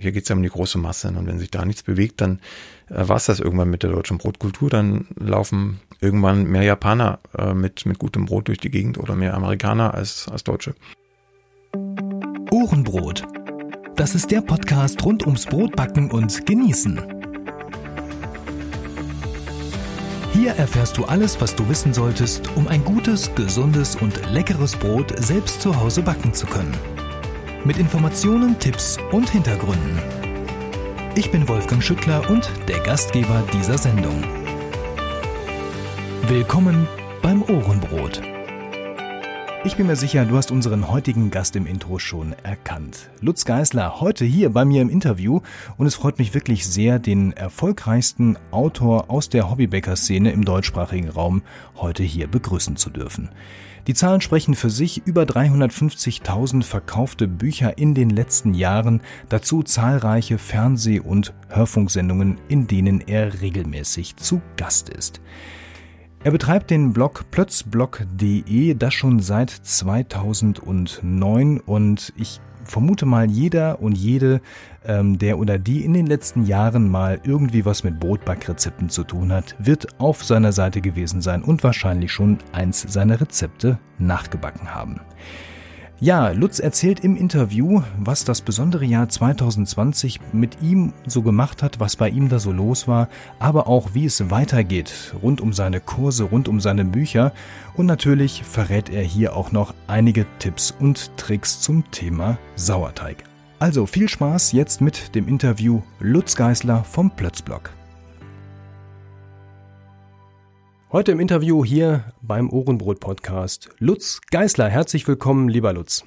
Hier geht es ja um die große Masse. Und wenn sich da nichts bewegt, dann äh, war es das irgendwann mit der deutschen Brotkultur. Dann laufen irgendwann mehr Japaner äh, mit, mit gutem Brot durch die Gegend oder mehr Amerikaner als, als Deutsche. Ohrenbrot. Das ist der Podcast rund ums Brotbacken und Genießen. Hier erfährst du alles, was du wissen solltest, um ein gutes, gesundes und leckeres Brot selbst zu Hause backen zu können mit Informationen, Tipps und Hintergründen. Ich bin Wolfgang Schüttler und der Gastgeber dieser Sendung. Willkommen beim Ohrenbrot. Ich bin mir sicher, du hast unseren heutigen Gast im Intro schon erkannt. Lutz Geisler, heute hier bei mir im Interview und es freut mich wirklich sehr, den erfolgreichsten Autor aus der Hobbybäcker-Szene im deutschsprachigen Raum heute hier begrüßen zu dürfen. Die Zahlen sprechen für sich, über 350.000 verkaufte Bücher in den letzten Jahren, dazu zahlreiche Fernseh- und Hörfunksendungen, in denen er regelmäßig zu Gast ist. Er betreibt den Blog plötzblog.de, das schon seit 2009 und ich vermute mal jeder und jede, ähm, der oder die in den letzten Jahren mal irgendwie was mit Brotbackrezepten zu tun hat, wird auf seiner Seite gewesen sein und wahrscheinlich schon eins seiner Rezepte nachgebacken haben. Ja, Lutz erzählt im Interview, was das besondere Jahr 2020 mit ihm so gemacht hat, was bei ihm da so los war, aber auch wie es weitergeht, rund um seine Kurse, rund um seine Bücher und natürlich verrät er hier auch noch einige Tipps und Tricks zum Thema Sauerteig. Also viel Spaß jetzt mit dem Interview Lutz Geisler vom Plötzblock. Heute im Interview hier beim Ohrenbrot Podcast Lutz Geißler. Herzlich willkommen, lieber Lutz.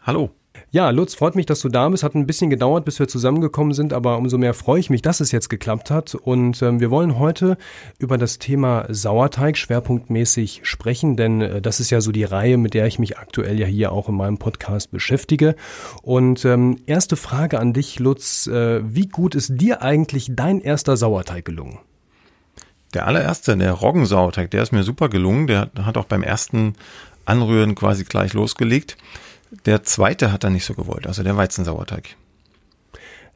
Hallo. Ja, Lutz, freut mich, dass du da bist. Hat ein bisschen gedauert, bis wir zusammengekommen sind, aber umso mehr freue ich mich, dass es jetzt geklappt hat. Und ähm, wir wollen heute über das Thema Sauerteig schwerpunktmäßig sprechen, denn äh, das ist ja so die Reihe, mit der ich mich aktuell ja hier auch in meinem Podcast beschäftige. Und ähm, erste Frage an dich, Lutz. Äh, wie gut ist dir eigentlich dein erster Sauerteig gelungen? Der allererste, der Roggensauerteig, der ist mir super gelungen. Der hat auch beim ersten Anrühren quasi gleich losgelegt. Der zweite hat er nicht so gewollt, also der Weizensauerteig.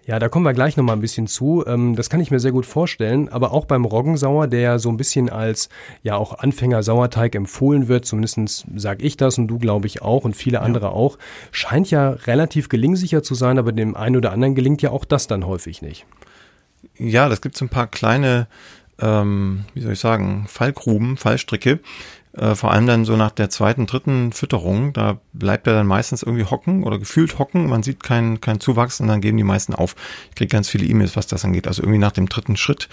Ja, da kommen wir gleich nochmal ein bisschen zu. Ähm, das kann ich mir sehr gut vorstellen. Aber auch beim Roggensauer, der ja so ein bisschen als ja auch Anfänger-Sauerteig empfohlen wird, zumindest sage ich das und du glaube ich auch und viele andere ja. auch, scheint ja relativ gelingsicher zu sein, aber dem einen oder anderen gelingt ja auch das dann häufig nicht. Ja, das gibt so ein paar kleine ähm, wie soll ich sagen, Fallgruben, Fallstricke. Äh, vor allem dann so nach der zweiten, dritten Fütterung, da bleibt er dann meistens irgendwie hocken oder gefühlt hocken. Man sieht keinen kein Zuwachs und dann geben die meisten auf. Ich kriege ganz viele E-Mails, was das angeht. Also irgendwie nach dem dritten Schritt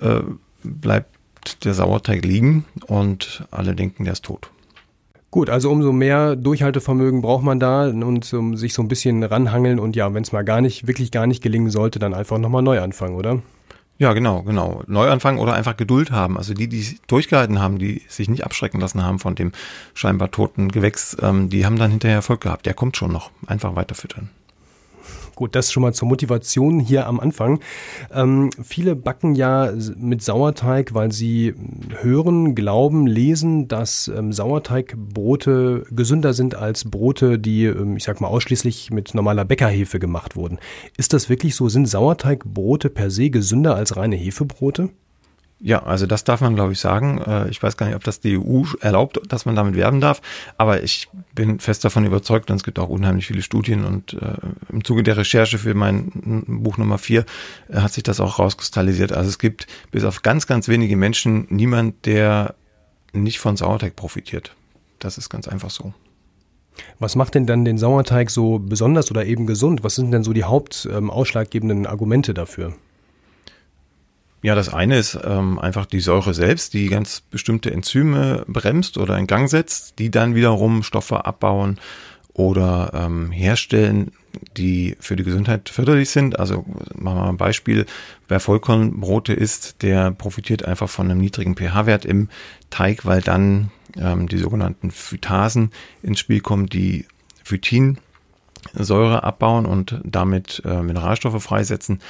äh, bleibt der Sauerteig liegen und alle denken, der ist tot. Gut, also umso mehr Durchhaltevermögen braucht man da und um sich so ein bisschen ranhangeln und ja, wenn es mal gar nicht, wirklich gar nicht gelingen sollte, dann einfach nochmal neu anfangen, oder? Ja, genau, genau. Neuanfang oder einfach Geduld haben. Also die, die durchgehalten haben, die sich nicht abschrecken lassen haben von dem scheinbar toten Gewächs, ähm, die haben dann hinterher Erfolg gehabt. Der kommt schon noch. Einfach weiterfüttern. Gut, das schon mal zur Motivation hier am Anfang. Ähm, viele backen ja mit Sauerteig, weil sie hören, glauben, lesen, dass ähm, Sauerteigbrote gesünder sind als Brote, die, ähm, ich sag mal, ausschließlich mit normaler Bäckerhefe gemacht wurden. Ist das wirklich so? Sind Sauerteigbrote per se gesünder als reine Hefebrote? Ja, also das darf man, glaube ich, sagen. Äh, ich weiß gar nicht, ob das die EU erlaubt, dass man damit werben darf, aber ich bin fest davon überzeugt und es gibt auch unheimlich viele Studien und äh, im Zuge der Recherche für mein Buch Nummer vier äh, hat sich das auch rauskristallisiert. Also es gibt bis auf ganz, ganz wenige Menschen niemand, der nicht von Sauerteig profitiert. Das ist ganz einfach so. Was macht denn dann den Sauerteig so besonders oder eben gesund? Was sind denn so die hauptausschlaggebenden ähm, Argumente dafür? Ja, das eine ist ähm, einfach die Säure selbst, die ganz bestimmte Enzyme bremst oder in Gang setzt, die dann wiederum Stoffe abbauen oder ähm, herstellen, die für die Gesundheit förderlich sind. Also machen wir mal ein Beispiel, wer Vollkornbrote isst, der profitiert einfach von einem niedrigen pH-Wert im Teig, weil dann ähm, die sogenannten Phytasen ins Spiel kommen, die Phytin Säure abbauen und damit äh, Mineralstoffe freisetzen.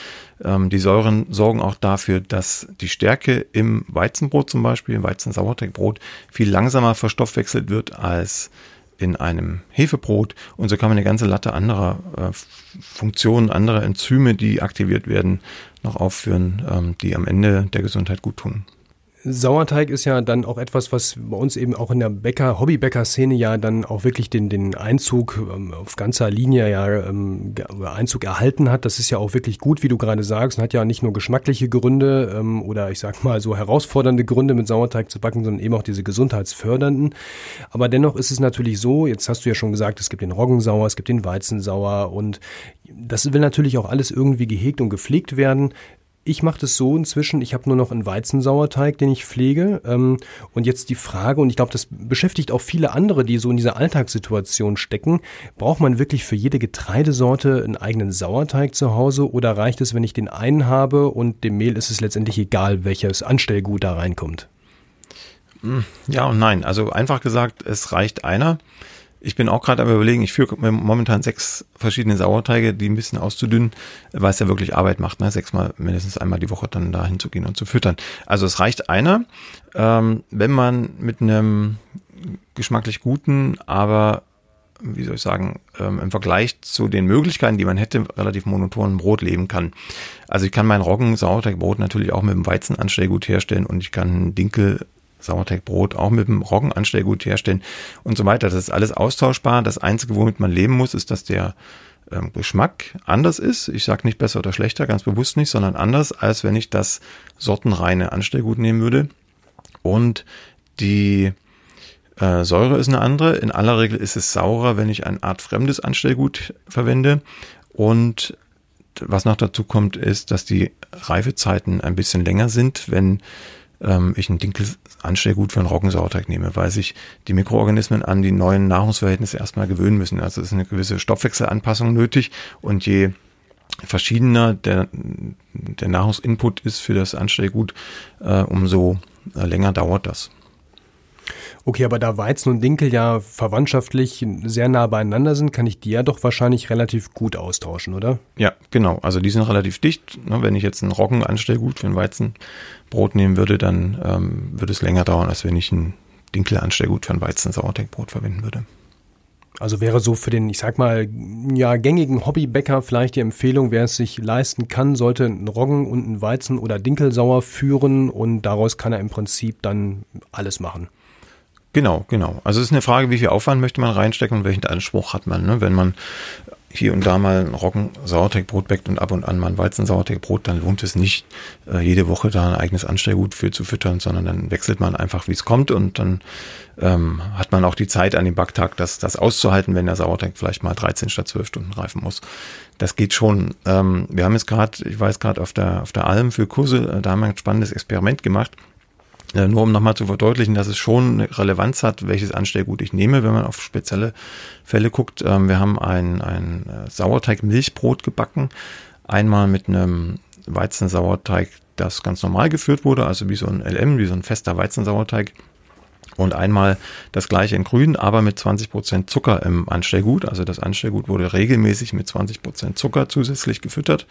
Ähm, die Säuren sorgen auch dafür, dass die Stärke im Weizenbrot zum Beispiel, im Weizensauerteigbrot, viel langsamer verstoffwechselt wird als in einem Hefebrot und so kann man eine ganze Latte anderer äh, Funktionen, anderer Enzyme, die aktiviert werden, noch aufführen, ähm, die am Ende der Gesundheit gut tun. Sauerteig ist ja dann auch etwas, was bei uns eben auch in der Bäcker, Hobbybäcker-Szene ja dann auch wirklich den, den Einzug ähm, auf ganzer Linie ja ähm, Einzug erhalten hat. Das ist ja auch wirklich gut, wie du gerade sagst, und hat ja nicht nur geschmackliche Gründe ähm, oder ich sag mal so herausfordernde Gründe mit Sauerteig zu backen, sondern eben auch diese gesundheitsfördernden. Aber dennoch ist es natürlich so, jetzt hast du ja schon gesagt, es gibt den Roggensauer, es gibt den Weizensauer und das will natürlich auch alles irgendwie gehegt und gepflegt werden. Ich mache das so inzwischen, ich habe nur noch einen Weizensauerteig, den ich pflege. Ähm, und jetzt die Frage, und ich glaube, das beschäftigt auch viele andere, die so in dieser Alltagssituation stecken, braucht man wirklich für jede Getreidesorte einen eigenen Sauerteig zu Hause oder reicht es, wenn ich den einen habe und dem Mehl ist es letztendlich egal, welches Anstellgut da reinkommt? Hm, ja und nein. Also einfach gesagt, es reicht einer. Ich bin auch gerade am überlegen, ich führe momentan sechs verschiedene Sauerteige, die ein bisschen auszudünnen, weil es ja wirklich Arbeit macht, ne? sechsmal mindestens einmal die Woche dann da hinzugehen und zu füttern. Also es reicht einer, ähm, wenn man mit einem geschmacklich guten, aber wie soll ich sagen, ähm, im Vergleich zu den Möglichkeiten, die man hätte, relativ monotonen Brot leben kann. Also ich kann mein Roggen-Sauerteigbrot natürlich auch mit dem Weizenanstellgut herstellen und ich kann Dinkel Sauerteigbrot auch mit dem Roggenanstellgut herstellen und so weiter. Das ist alles austauschbar. Das Einzige, womit man leben muss, ist, dass der ähm, Geschmack anders ist. Ich sage nicht besser oder schlechter, ganz bewusst nicht, sondern anders, als wenn ich das sortenreine Anstellgut nehmen würde. Und die äh, Säure ist eine andere. In aller Regel ist es saurer, wenn ich eine Art fremdes Anstellgut verwende. Und was noch dazu kommt, ist, dass die Reifezeiten ein bisschen länger sind, wenn ähm, ich ein Dinkelanstellgut für einen Roggensauerteig nehme, weil sich die Mikroorganismen an die neuen Nahrungsverhältnisse erstmal gewöhnen müssen. Also es ist eine gewisse Stoffwechselanpassung nötig und je verschiedener der, der Nahrungsinput ist für das Anstellgut, äh, umso äh, länger dauert das. Okay, aber da Weizen und Dinkel ja verwandtschaftlich sehr nah beieinander sind, kann ich die ja doch wahrscheinlich relativ gut austauschen, oder? Ja, genau. Also die sind relativ dicht. Ne, wenn ich jetzt ein Roggenanstellgut für ein Weizenbrot nehmen würde, dann ähm, würde es länger dauern, als wenn ich ein Dinkelanstellgut für ein Weizen-Sauerteigbrot verwenden würde. Also wäre so für den, ich sag mal, ja, gängigen Hobbybäcker vielleicht die Empfehlung, wer es sich leisten kann, sollte einen Roggen und einen Weizen oder Dinkelsauer führen und daraus kann er im Prinzip dann alles machen. Genau, genau. Also es ist eine Frage, wie viel Aufwand möchte man reinstecken und welchen Anspruch hat man. Ne? Wenn man hier und da mal ein Roggen-Sauerteigbrot backt und ab und an mal ein Weizen-Sauerteigbrot, dann lohnt es nicht, äh, jede Woche da ein eigenes Anstellgut für zu füttern, sondern dann wechselt man einfach, wie es kommt und dann ähm, hat man auch die Zeit an dem Backtag, das, das auszuhalten, wenn der Sauerteig vielleicht mal 13 statt 12 Stunden reifen muss. Das geht schon. Ähm, wir haben jetzt gerade, ich weiß gerade auf der, auf der Alm für Kurse, äh, da haben wir ein spannendes Experiment gemacht äh, nur um nochmal zu verdeutlichen, dass es schon eine Relevanz hat, welches Anstellgut ich nehme, wenn man auf spezielle Fälle guckt. Ähm, wir haben ein, ein äh, Sauerteig-Milchbrot gebacken. Einmal mit einem Weizensauerteig, das ganz normal geführt wurde, also wie so ein LM, wie so ein fester Weizensauerteig. Und einmal das gleiche in grün, aber mit 20 Prozent Zucker im Anstellgut. Also das Anstellgut wurde regelmäßig mit 20 Prozent Zucker zusätzlich gefüttert,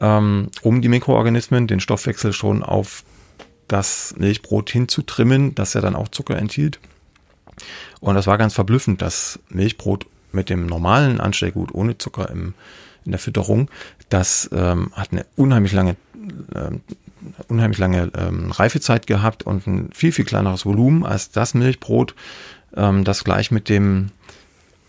ähm, um die Mikroorganismen, den Stoffwechsel schon auf das Milchbrot hinzutrimmen, das ja dann auch Zucker enthielt. Und das war ganz verblüffend, das Milchbrot mit dem normalen Anstellgut ohne Zucker im, in der Fütterung, das ähm, hat eine unheimlich lange, ähm, unheimlich lange ähm, Reifezeit gehabt und ein viel, viel kleineres Volumen als das Milchbrot, ähm, das gleich mit dem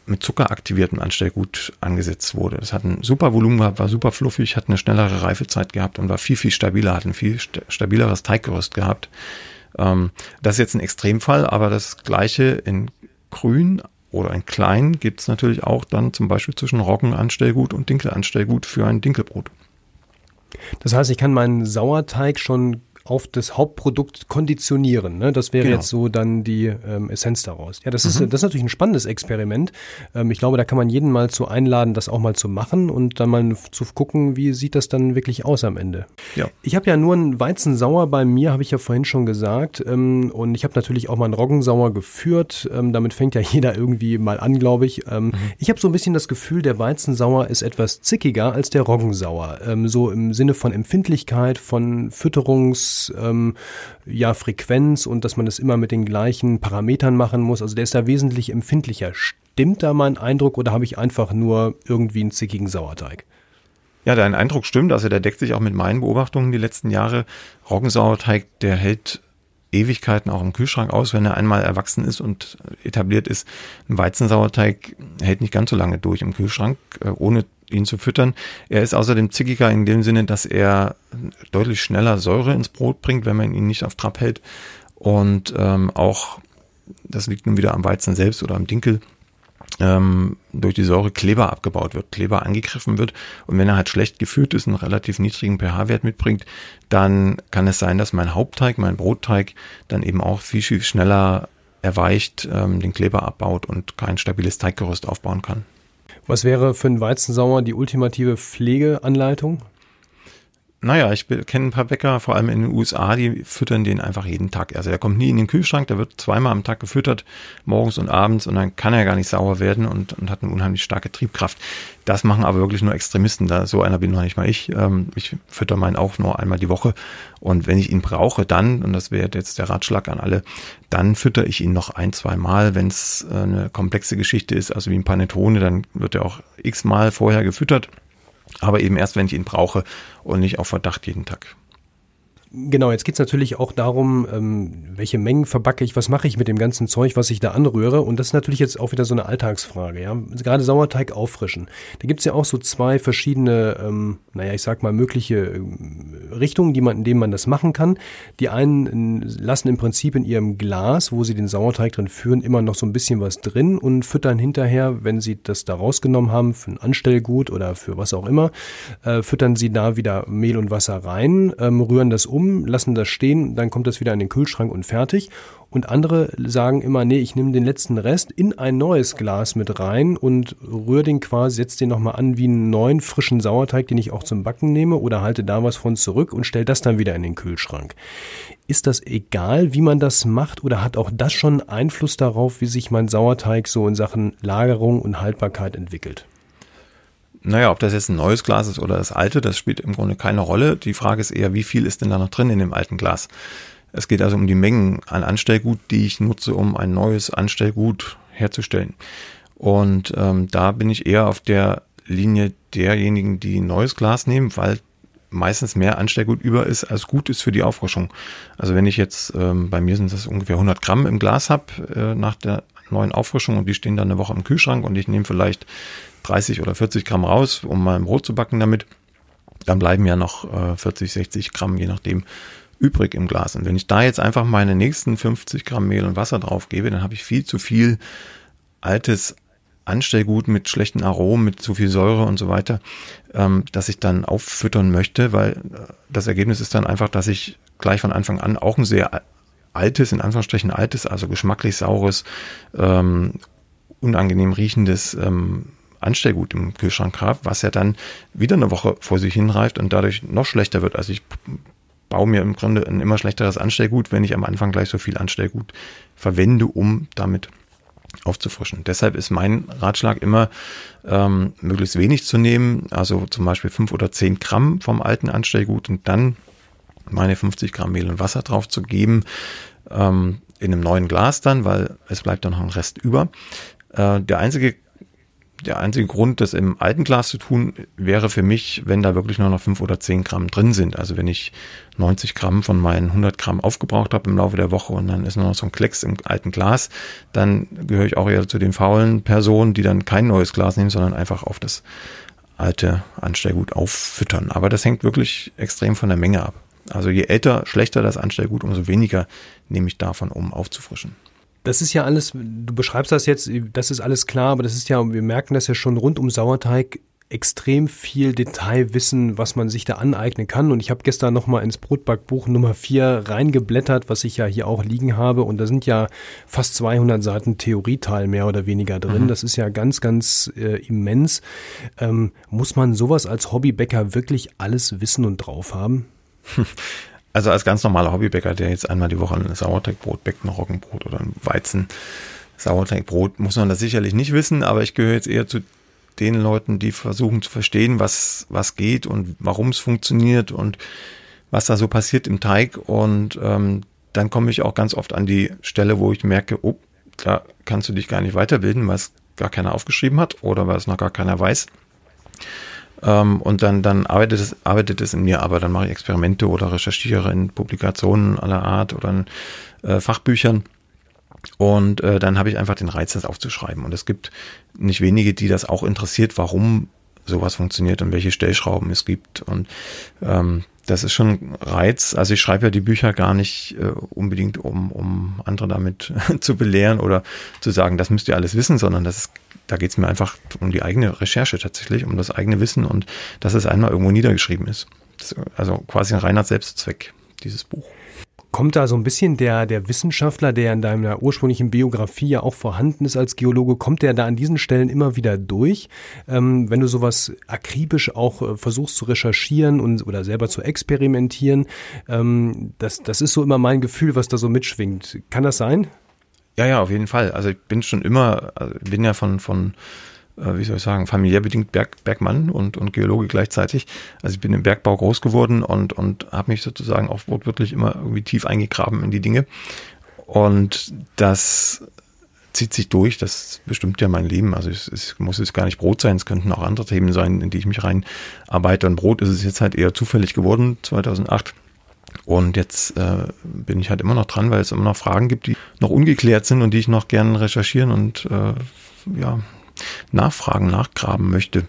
mit Zucker aktiviertem Anstellgut angesetzt wurde. Das hat ein super Volumen gehabt, war super fluffig, hat eine schnellere Reifezeit gehabt und war viel, viel stabiler, hat ein viel stabileres Teiggerüst gehabt. Ähm, das ist jetzt ein Extremfall, aber das gleiche in grün oder in klein gibt es natürlich auch dann zum Beispiel zwischen Roggenanstellgut und Dinkelanstellgut für ein Dinkelbrot. Das heißt, ich kann meinen Sauerteig schon auf das Hauptprodukt konditionieren. Ne? Das wäre genau. jetzt so dann die ähm, Essenz daraus. Ja, das mhm. ist das ist natürlich ein spannendes Experiment. Ähm, ich glaube, da kann man jeden mal zu einladen, das auch mal zu machen und dann mal zu gucken, wie sieht das dann wirklich aus am Ende. Ja. Ich habe ja nur einen Weizensauer bei mir, habe ich ja vorhin schon gesagt. Ähm, und ich habe natürlich auch mal einen Roggensauer geführt. Ähm, damit fängt ja jeder irgendwie mal an, glaube ich. Ähm, mhm. Ich habe so ein bisschen das Gefühl, der Weizensauer ist etwas zickiger als der Roggensauer. Ähm, so im Sinne von Empfindlichkeit, von Fütterungs Ähm, ja, Frequenz und dass man das immer mit den gleichen Parametern machen muss. Also der ist da wesentlich empfindlicher. Stimmt da mein Eindruck oder habe ich einfach nur irgendwie einen zickigen Sauerteig? Ja, dein Eindruck stimmt. Also der deckt sich auch mit meinen Beobachtungen die letzten Jahre. Roggensauerteig, der hält Ewigkeiten auch im Kühlschrank aus, wenn er einmal erwachsen ist und etabliert ist. Ein Weizensauerteig hält nicht ganz so lange durch im Kühlschrank, äh, ohne ihn zu füttern. Er ist außerdem zickiger in dem Sinne, dass er deutlich schneller Säure ins Brot bringt, wenn man ihn nicht auf Trab hält. Und ähm, auch, das liegt nun wieder am Weizen selbst oder am Dinkel, ähm, durch die Säure Kleber abgebaut wird, Kleber angegriffen wird. Und wenn er halt schlecht geführt ist, einen relativ niedrigen pH-Wert mitbringt, dann kann es sein, dass mein Hauptteig, mein Brotteig dann eben auch viel, viel schneller erweicht, ähm, den Kleber abbaut und kein stabiles Teiggerüst aufbauen kann. Was wäre für einen Weizensauer die ultimative Pflegeanleitung? Naja, ich kenne ein paar Bäcker, vor allem in den USA, die füttern den einfach jeden Tag. Also der kommt nie in den Kühlschrank, der wird zweimal am Tag gefüttert, morgens und abends, und dann kann er gar nicht sauer werden und, und hat eine unheimlich starke Triebkraft. Das machen aber wirklich nur Extremisten. Da so einer bin noch nicht mal ich. Ähm, ich fütter meinen auch nur einmal die Woche. Und wenn ich ihn brauche, dann, und das wäre jetzt der Ratschlag an alle, dann fütter ich ihn noch ein, zwei Mal. Wenn es äh, eine komplexe Geschichte ist, also wie ein Panettone, dann wird er auch x-mal vorher gefüttert aber eben erst, wenn ich ihn brauche und nicht auf Verdacht jeden Tag. Genau, jetzt geht es natürlich auch darum, ähm, welche Mengen verbacke ich, was mache ich mit dem ganzen Zeug, was ich da anrühre. Und das ist natürlich jetzt auch wieder so eine Alltagsfrage. Ja? Gerade Sauerteig auffrischen. Da gibt es ja auch so zwei verschiedene, ähm, naja, ich sag mal, mögliche ähm, Richtungen, die man, in denen man das machen kann. Die einen lassen im Prinzip in ihrem Glas, wo sie den Sauerteig drin führen, immer noch so ein bisschen was drin und füttern hinterher, wenn sie das da rausgenommen haben, für ein Anstellgut oder für was auch immer, äh, füttern sie da wieder Mehl und Wasser rein, ähm, rühren das um um, lassen das stehen, dann kommt das wieder in den Kühlschrank und fertig. Und andere sagen immer, nee, ich nehme den letzten Rest in ein neues Glas mit rein und rühre den quasi, setze den nochmal an wie einen neuen frischen Sauerteig, den ich auch zum Backen nehme oder halte da was von zurück und stelle das dann wieder in den Kühlschrank. Ist das egal, wie man das macht oder hat auch das schon Einfluss darauf, wie sich mein Sauerteig so in Sachen Lagerung und Haltbarkeit entwickelt? Naja, ob das jetzt ein neues Glas ist oder das alte, das spielt im Grunde keine Rolle. Die Frage ist eher, wie viel ist denn da noch drin in dem alten Glas? Es geht also um die Mengen an Anstellgut, die ich nutze, um ein neues Anstellgut herzustellen. Und ähm, da bin ich eher auf der Linie derjenigen, die neues Glas nehmen, weil meistens mehr Anstellgut über ist, als gut ist für die Auffrischung. Also wenn ich jetzt, ähm, bei mir sind das ungefähr 100 Gramm im Glas habe äh, nach der neuen Auffrischung und die stehen dann eine Woche im Kühlschrank und ich nehme vielleicht 30 oder 40 Gramm raus, um mal ein Brot zu backen damit. Dann bleiben ja noch äh, 40, 60 Gramm, je nachdem, übrig im Glas. Und wenn ich da jetzt einfach meine nächsten 50 Gramm Mehl und Wasser drauf gebe, dann habe ich viel zu viel altes Anstellgut mit schlechten Aromen, mit zu viel Säure und so weiter, ähm, dass ich dann auffüttern möchte, weil äh, das Ergebnis ist dann einfach, dass ich gleich von Anfang an auch ein sehr altes, in Anführungsstrichen altes, also geschmacklich saures, ähm, unangenehm riechendes ähm, Anstellgut im Kühlschrank habe, was ja dann wieder eine Woche vor sich hinreift und dadurch noch schlechter wird. Also ich baue mir im Grunde ein immer schlechteres Anstellgut, wenn ich am Anfang gleich so viel Anstellgut verwende, um damit aufzufrischen. Deshalb ist mein Ratschlag immer, ähm, möglichst wenig zu nehmen, also zum Beispiel fünf oder zehn Gramm vom alten Anstellgut und dann meine 50 Gramm Mehl und Wasser drauf zu geben, ähm, in einem neuen Glas dann, weil es bleibt dann noch ein Rest über. Äh, der einzige der einzige Grund, das im alten Glas zu tun, wäre für mich, wenn da wirklich nur noch fünf oder zehn Gramm drin sind. Also wenn ich 90 Gramm von meinen 100 Gramm aufgebraucht habe im Laufe der Woche und dann ist nur noch so ein Klecks im alten Glas, dann gehöre ich auch eher zu den faulen Personen, die dann kein neues Glas nehmen, sondern einfach auf das alte Anstellgut auffüttern. Aber das hängt wirklich extrem von der Menge ab. Also je älter, schlechter das Anstellgut, umso weniger nehme ich davon, um aufzufrischen. Das ist ja alles, du beschreibst das jetzt, das ist alles klar, aber das ist ja, wir merken das ja schon rund um Sauerteig extrem viel Detailwissen, was man sich da aneignen kann. Und ich habe gestern nochmal ins Brotbackbuch Nummer 4 reingeblättert, was ich ja hier auch liegen habe. Und da sind ja fast 200 Seiten Theorieteil mehr oder weniger drin. Mhm. Das ist ja ganz, ganz äh, immens. Ähm, muss man sowas als Hobbybäcker wirklich alles wissen und drauf haben? Also als ganz normaler Hobbybäcker, der jetzt einmal die Woche ein Sauerteigbrot bäckt, ein Roggenbrot oder ein Weizen Sauerteigbrot, muss man das sicherlich nicht wissen, aber ich gehöre jetzt eher zu den Leuten, die versuchen zu verstehen, was, was geht und warum es funktioniert und was da so passiert im Teig und ähm, dann komme ich auch ganz oft an die Stelle, wo ich merke, oh, da kannst du dich gar nicht weiterbilden, weil es gar keiner aufgeschrieben hat oder weil es noch gar keiner weiß. Ähm, und dann, dann arbeitet es, arbeitet es in mir, aber dann mache ich Experimente oder recherchiere in Publikationen aller Art oder in äh, Fachbüchern. Und äh, dann habe ich einfach den Reiz, das aufzuschreiben. Und es gibt nicht wenige, die das auch interessiert, warum sowas funktioniert und welche Stellschrauben es gibt. Und ähm, das ist schon Reiz. Also ich schreibe ja die Bücher gar nicht äh, unbedingt, um, um andere damit zu belehren oder zu sagen, das müsst ihr alles wissen, sondern das ist, da geht es mir einfach um die eigene Recherche tatsächlich, um das eigene Wissen und dass es einmal irgendwo niedergeschrieben ist. ist also quasi ein reiner Selbstzweck, dieses Buch. Kommt da so ein bisschen der, der Wissenschaftler, der in deiner ursprünglichen Biografie ja auch vorhanden ist als Geologe, kommt der da an diesen Stellen immer wieder durch? Ähm, wenn du sowas akribisch auch äh, versuchst zu recherchieren und oder selber zu experimentieren, ähm, das, das ist so immer mein Gefühl, was da so mitschwingt. Kann das sein? Ja, ja, auf jeden Fall. Also ich bin schon immer, also bin ja von, von äh, wie soll ich sagen, familiär bedingt Berg, Bergmann und, und Geologe gleichzeitig. Also ich bin im Bergbau groß geworden und, und habe mich sozusagen auch wortwörtlich immer irgendwie tief eingegraben in die Dinge. Und das zieht sich durch, das bestimmt ja mein Leben. Also es, es muss es gar nicht Brot sein, es könnten auch andere Themen sein, in die ich mich rein arbeite. Und Brot ist es jetzt halt eher zufällig geworden, 2008. Und jetzt äh, bin ich halt immer noch dran, weil es immer noch Fragen gibt, die noch ungeklärt sind und die ich noch gerne recherchieren und äh, ja, nachfragen, nachgraben möchte.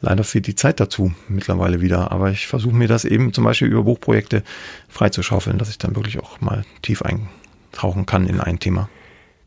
Leider fehlt die Zeit dazu mittlerweile wieder, aber ich versuche mir das eben zum Beispiel über Buchprojekte freizuschaufeln, dass ich dann wirklich auch mal tief eintauchen kann in ein Thema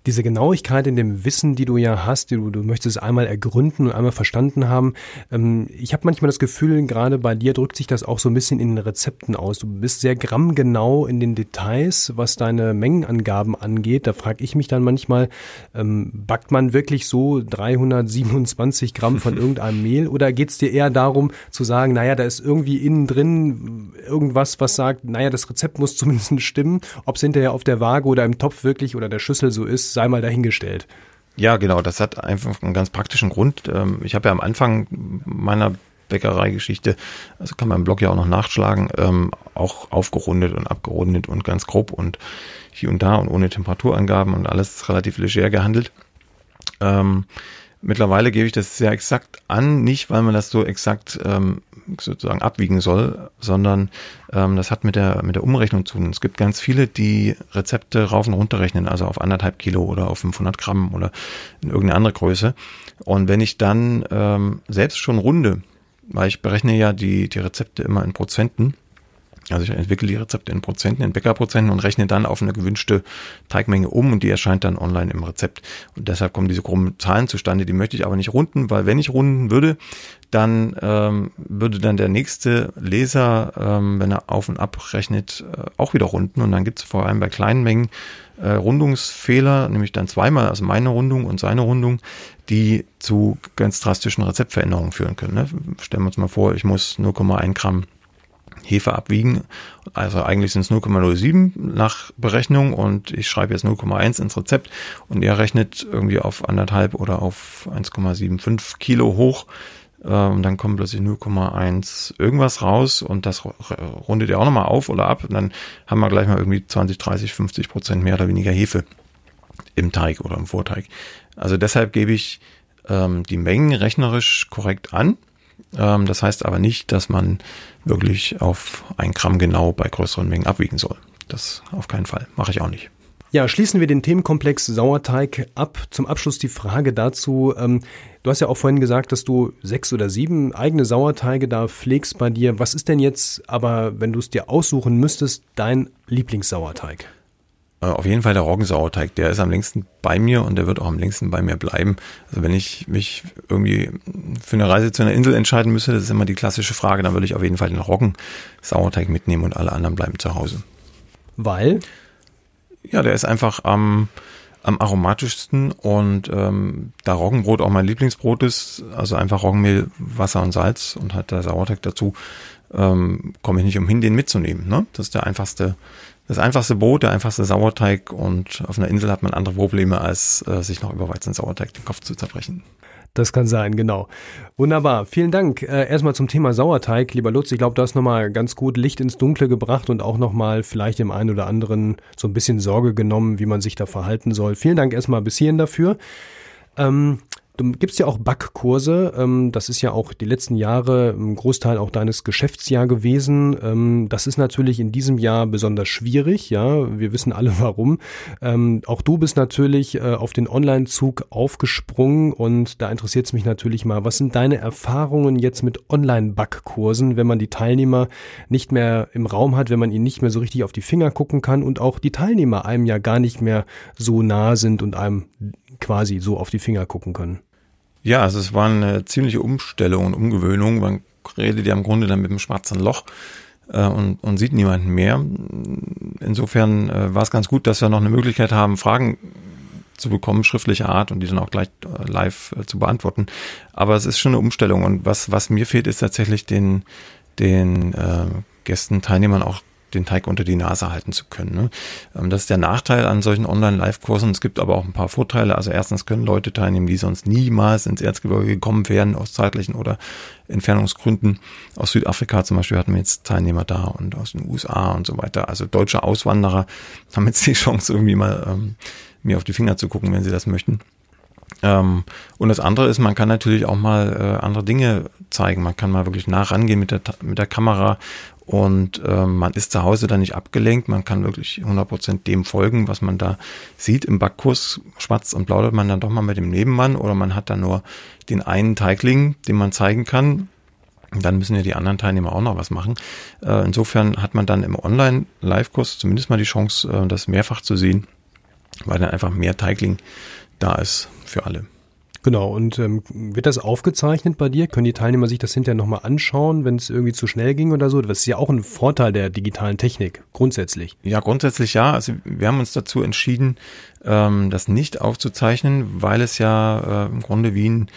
diese Genauigkeit in dem Wissen, die du ja hast, die du, du möchtest einmal ergründen und einmal verstanden haben. Ähm, ich habe manchmal das Gefühl, gerade bei dir drückt sich das auch so ein bisschen in den Rezepten aus. Du bist sehr grammgenau in den Details, was deine Mengenangaben angeht. Da frage ich mich dann manchmal, ähm, backt man wirklich so 327 Gramm von irgendeinem Mehl oder geht es dir eher darum zu sagen, naja, da ist irgendwie innen drin irgendwas, was sagt, naja, das Rezept muss zumindest stimmen, ob es hinterher auf der Waage oder im Topf wirklich oder der Schüssel so ist, sei mal dahingestellt. Ja, genau, das hat einfach einen ganz praktischen Grund. Ähm, ich habe ja am Anfang meiner Bäckereigeschichte, also kann man im Blog ja auch noch nachschlagen, ähm, auch aufgerundet und abgerundet und ganz grob und hier und da und ohne Temperaturangaben und alles relativ leger gehandelt. Ähm, mittlerweile gebe ich das sehr exakt an, nicht weil man das so exakt sozusagen abwiegen soll, sondern ähm, das hat mit der, mit der Umrechnung zu tun. Es gibt ganz viele, die Rezepte rauf und runter rechnen, also auf anderthalb Kilo oder auf 500 Gramm oder in irgendeine andere Größe. Und wenn ich dann ähm, selbst schon runde, weil ich berechne ja die, die Rezepte immer in Prozenten, also ich entwickle die Rezepte in Prozenten, in Bäckerprozenten und rechne dann auf eine gewünschte Teigmenge um und die erscheint dann online im Rezept. Und deshalb kommen diese krummen Zahlen zustande, die möchte ich aber nicht runden, weil wenn ich runden würde, dann ähm, würde dann der nächste Leser, ähm, wenn er auf und ab rechnet, äh, auch wieder runden. Und dann gibt es vor allem bei kleinen Mengen äh, Rundungsfehler, nämlich dann zweimal, also meine Rundung und seine Rundung, die zu ganz drastischen Rezeptveränderungen führen können. Ne? Stellen wir uns mal vor, ich muss 0,1 Gramm Hefe abwiegen. Also eigentlich sind es 0,07 nach Berechnung und ich schreibe jetzt 0,1 ins Rezept und er rechnet irgendwie auf anderthalb oder auf 1,75 Kilo hoch. Und ähm, dann kommt plötzlich 0,1 irgendwas raus und das rundet er auch nochmal auf oder ab und dann haben wir gleich mal irgendwie 20, 30, 50 Prozent mehr oder weniger Hefe im Teig oder im Vorteig. Also deshalb gebe ich ähm, die Mengen rechnerisch korrekt an das heißt aber nicht, dass man wirklich auf ein Gramm genau bei größeren Mengen abwiegen soll. Das auf keinen Fall. Mache ich auch nicht. Ja, schließen wir den Themenkomplex Sauerteig ab. Zum Abschluss die Frage dazu. Ähm, du hast ja auch vorhin gesagt, dass du sechs oder sieben eigene Sauerteige da pflegst bei dir. Was ist denn jetzt aber, wenn du es dir aussuchen müsstest, dein Lieblingssauerteig? Äh, auf jeden Fall der Roggensauerteig, der ist am längsten bei mir und der wird auch am längsten bei mir bleiben. Also wenn ich mich irgendwie für eine Reise zu einer Insel entscheiden müsste, das ist immer die klassische Frage, dann würde ich auf jeden Fall den Roggensauerteig mitnehmen und alle anderen bleiben zu Hause. Weil? Ja, der ist einfach am, am aromatischsten und ähm, da Roggenbrot auch mein Lieblingsbrot ist, also einfach Roggenmehl, Wasser und Salz und hat der Sauerteig dazu, ähm, komme ich nicht umhin, den mitzunehmen. Ne? Das ist der einfachste das einfachste Brot, der einfachste Sauerteig und auf einer Insel hat man andere Probleme, als äh, sich noch über Weizensauerteig den Kopf zu zerbrechen. Das kann sein, genau. Wunderbar. Vielen Dank. Äh, erstmal zum Thema Sauerteig, lieber Lutz. Ich glaube, du hast nochmal ganz gut Licht ins Dunkle gebracht und auch nochmal vielleicht dem einen oder anderen so ein bisschen Sorge genommen, wie man sich da verhalten soll. Vielen Dank erstmal bis hierhin dafür. Ähm, Du gibst ja auch Backkurse. Ähm, das ist ja auch die letzten Jahre ein Großteil auch deines Geschäftsjahr gewesen. Ähm, das ist natürlich in diesem Jahr besonders schwierig. Ja, wir wissen alle warum. Ähm, auch du bist natürlich äh, auf den Online-Zug aufgesprungen und da interessiert es mich natürlich mal, was sind deine Erfahrungen jetzt mit Online-Backkursen, wenn man die Teilnehmer nicht mehr im Raum hat, wenn man ihnen nicht mehr so richtig auf die Finger gucken kann und auch die Teilnehmer einem ja gar nicht mehr so nah sind und einem quasi so auf die Finger gucken können. Ja, also es war eine ziemliche Umstellung und Umgewöhnung. Man redet ja im Grunde dann mit dem schwarzen Loch äh, und, und sieht niemanden mehr. Insofern äh, war es ganz gut, dass wir noch eine Möglichkeit haben, Fragen zu bekommen, schriftlicher Art und die dann auch gleich äh, live äh, zu beantworten. Aber es ist schon eine Umstellung und was, was mir fehlt, ist tatsächlich den, den äh, Gästen, Teilnehmern auch den Teig unter die Nase halten zu können. Ne? Ähm, das ist der Nachteil an solchen Online-Live-Kursen. Es gibt aber auch ein paar Vorteile. Also erstens können Leute teilnehmen, die sonst niemals ins Erzgebirge gekommen wären, aus zeitlichen oder Entfernungsgründen. Aus Südafrika zum Beispiel hatten wir jetzt Teilnehmer da und aus den USA und so weiter. Also deutsche Auswanderer haben jetzt die Chance, irgendwie mal ähm, mir auf die Finger zu gucken, wenn sie das möchten. Ähm, und das andere ist, man kann natürlich auch mal äh, andere Dinge zeigen. Man kann mal wirklich nah rangehen mit der, mit der Kamera und äh, man ist zu Hause dann nicht abgelenkt. Man kann wirklich 100% dem folgen, was man da sieht. Im Backkurs schwatzt und plaudert man dann doch mal mit dem Nebenmann oder man hat dann nur den einen Teigling, den man zeigen kann. Dann müssen ja die anderen Teilnehmer auch noch was machen. Äh, insofern hat man dann im Online-Live-Kurs zumindest mal die Chance, äh, das mehrfach zu sehen, weil dann einfach mehr Teigling da ist für alle. Genau, und ähm, wird das aufgezeichnet bei dir? Können die Teilnehmer sich das hinterher nochmal anschauen, wenn es irgendwie zu schnell ging oder so? Das ist ja auch ein Vorteil der digitalen Technik, grundsätzlich. Ja, grundsätzlich ja. Also wir haben uns dazu entschieden, ähm, das nicht aufzuzeichnen, weil es ja äh, im Grunde wie ein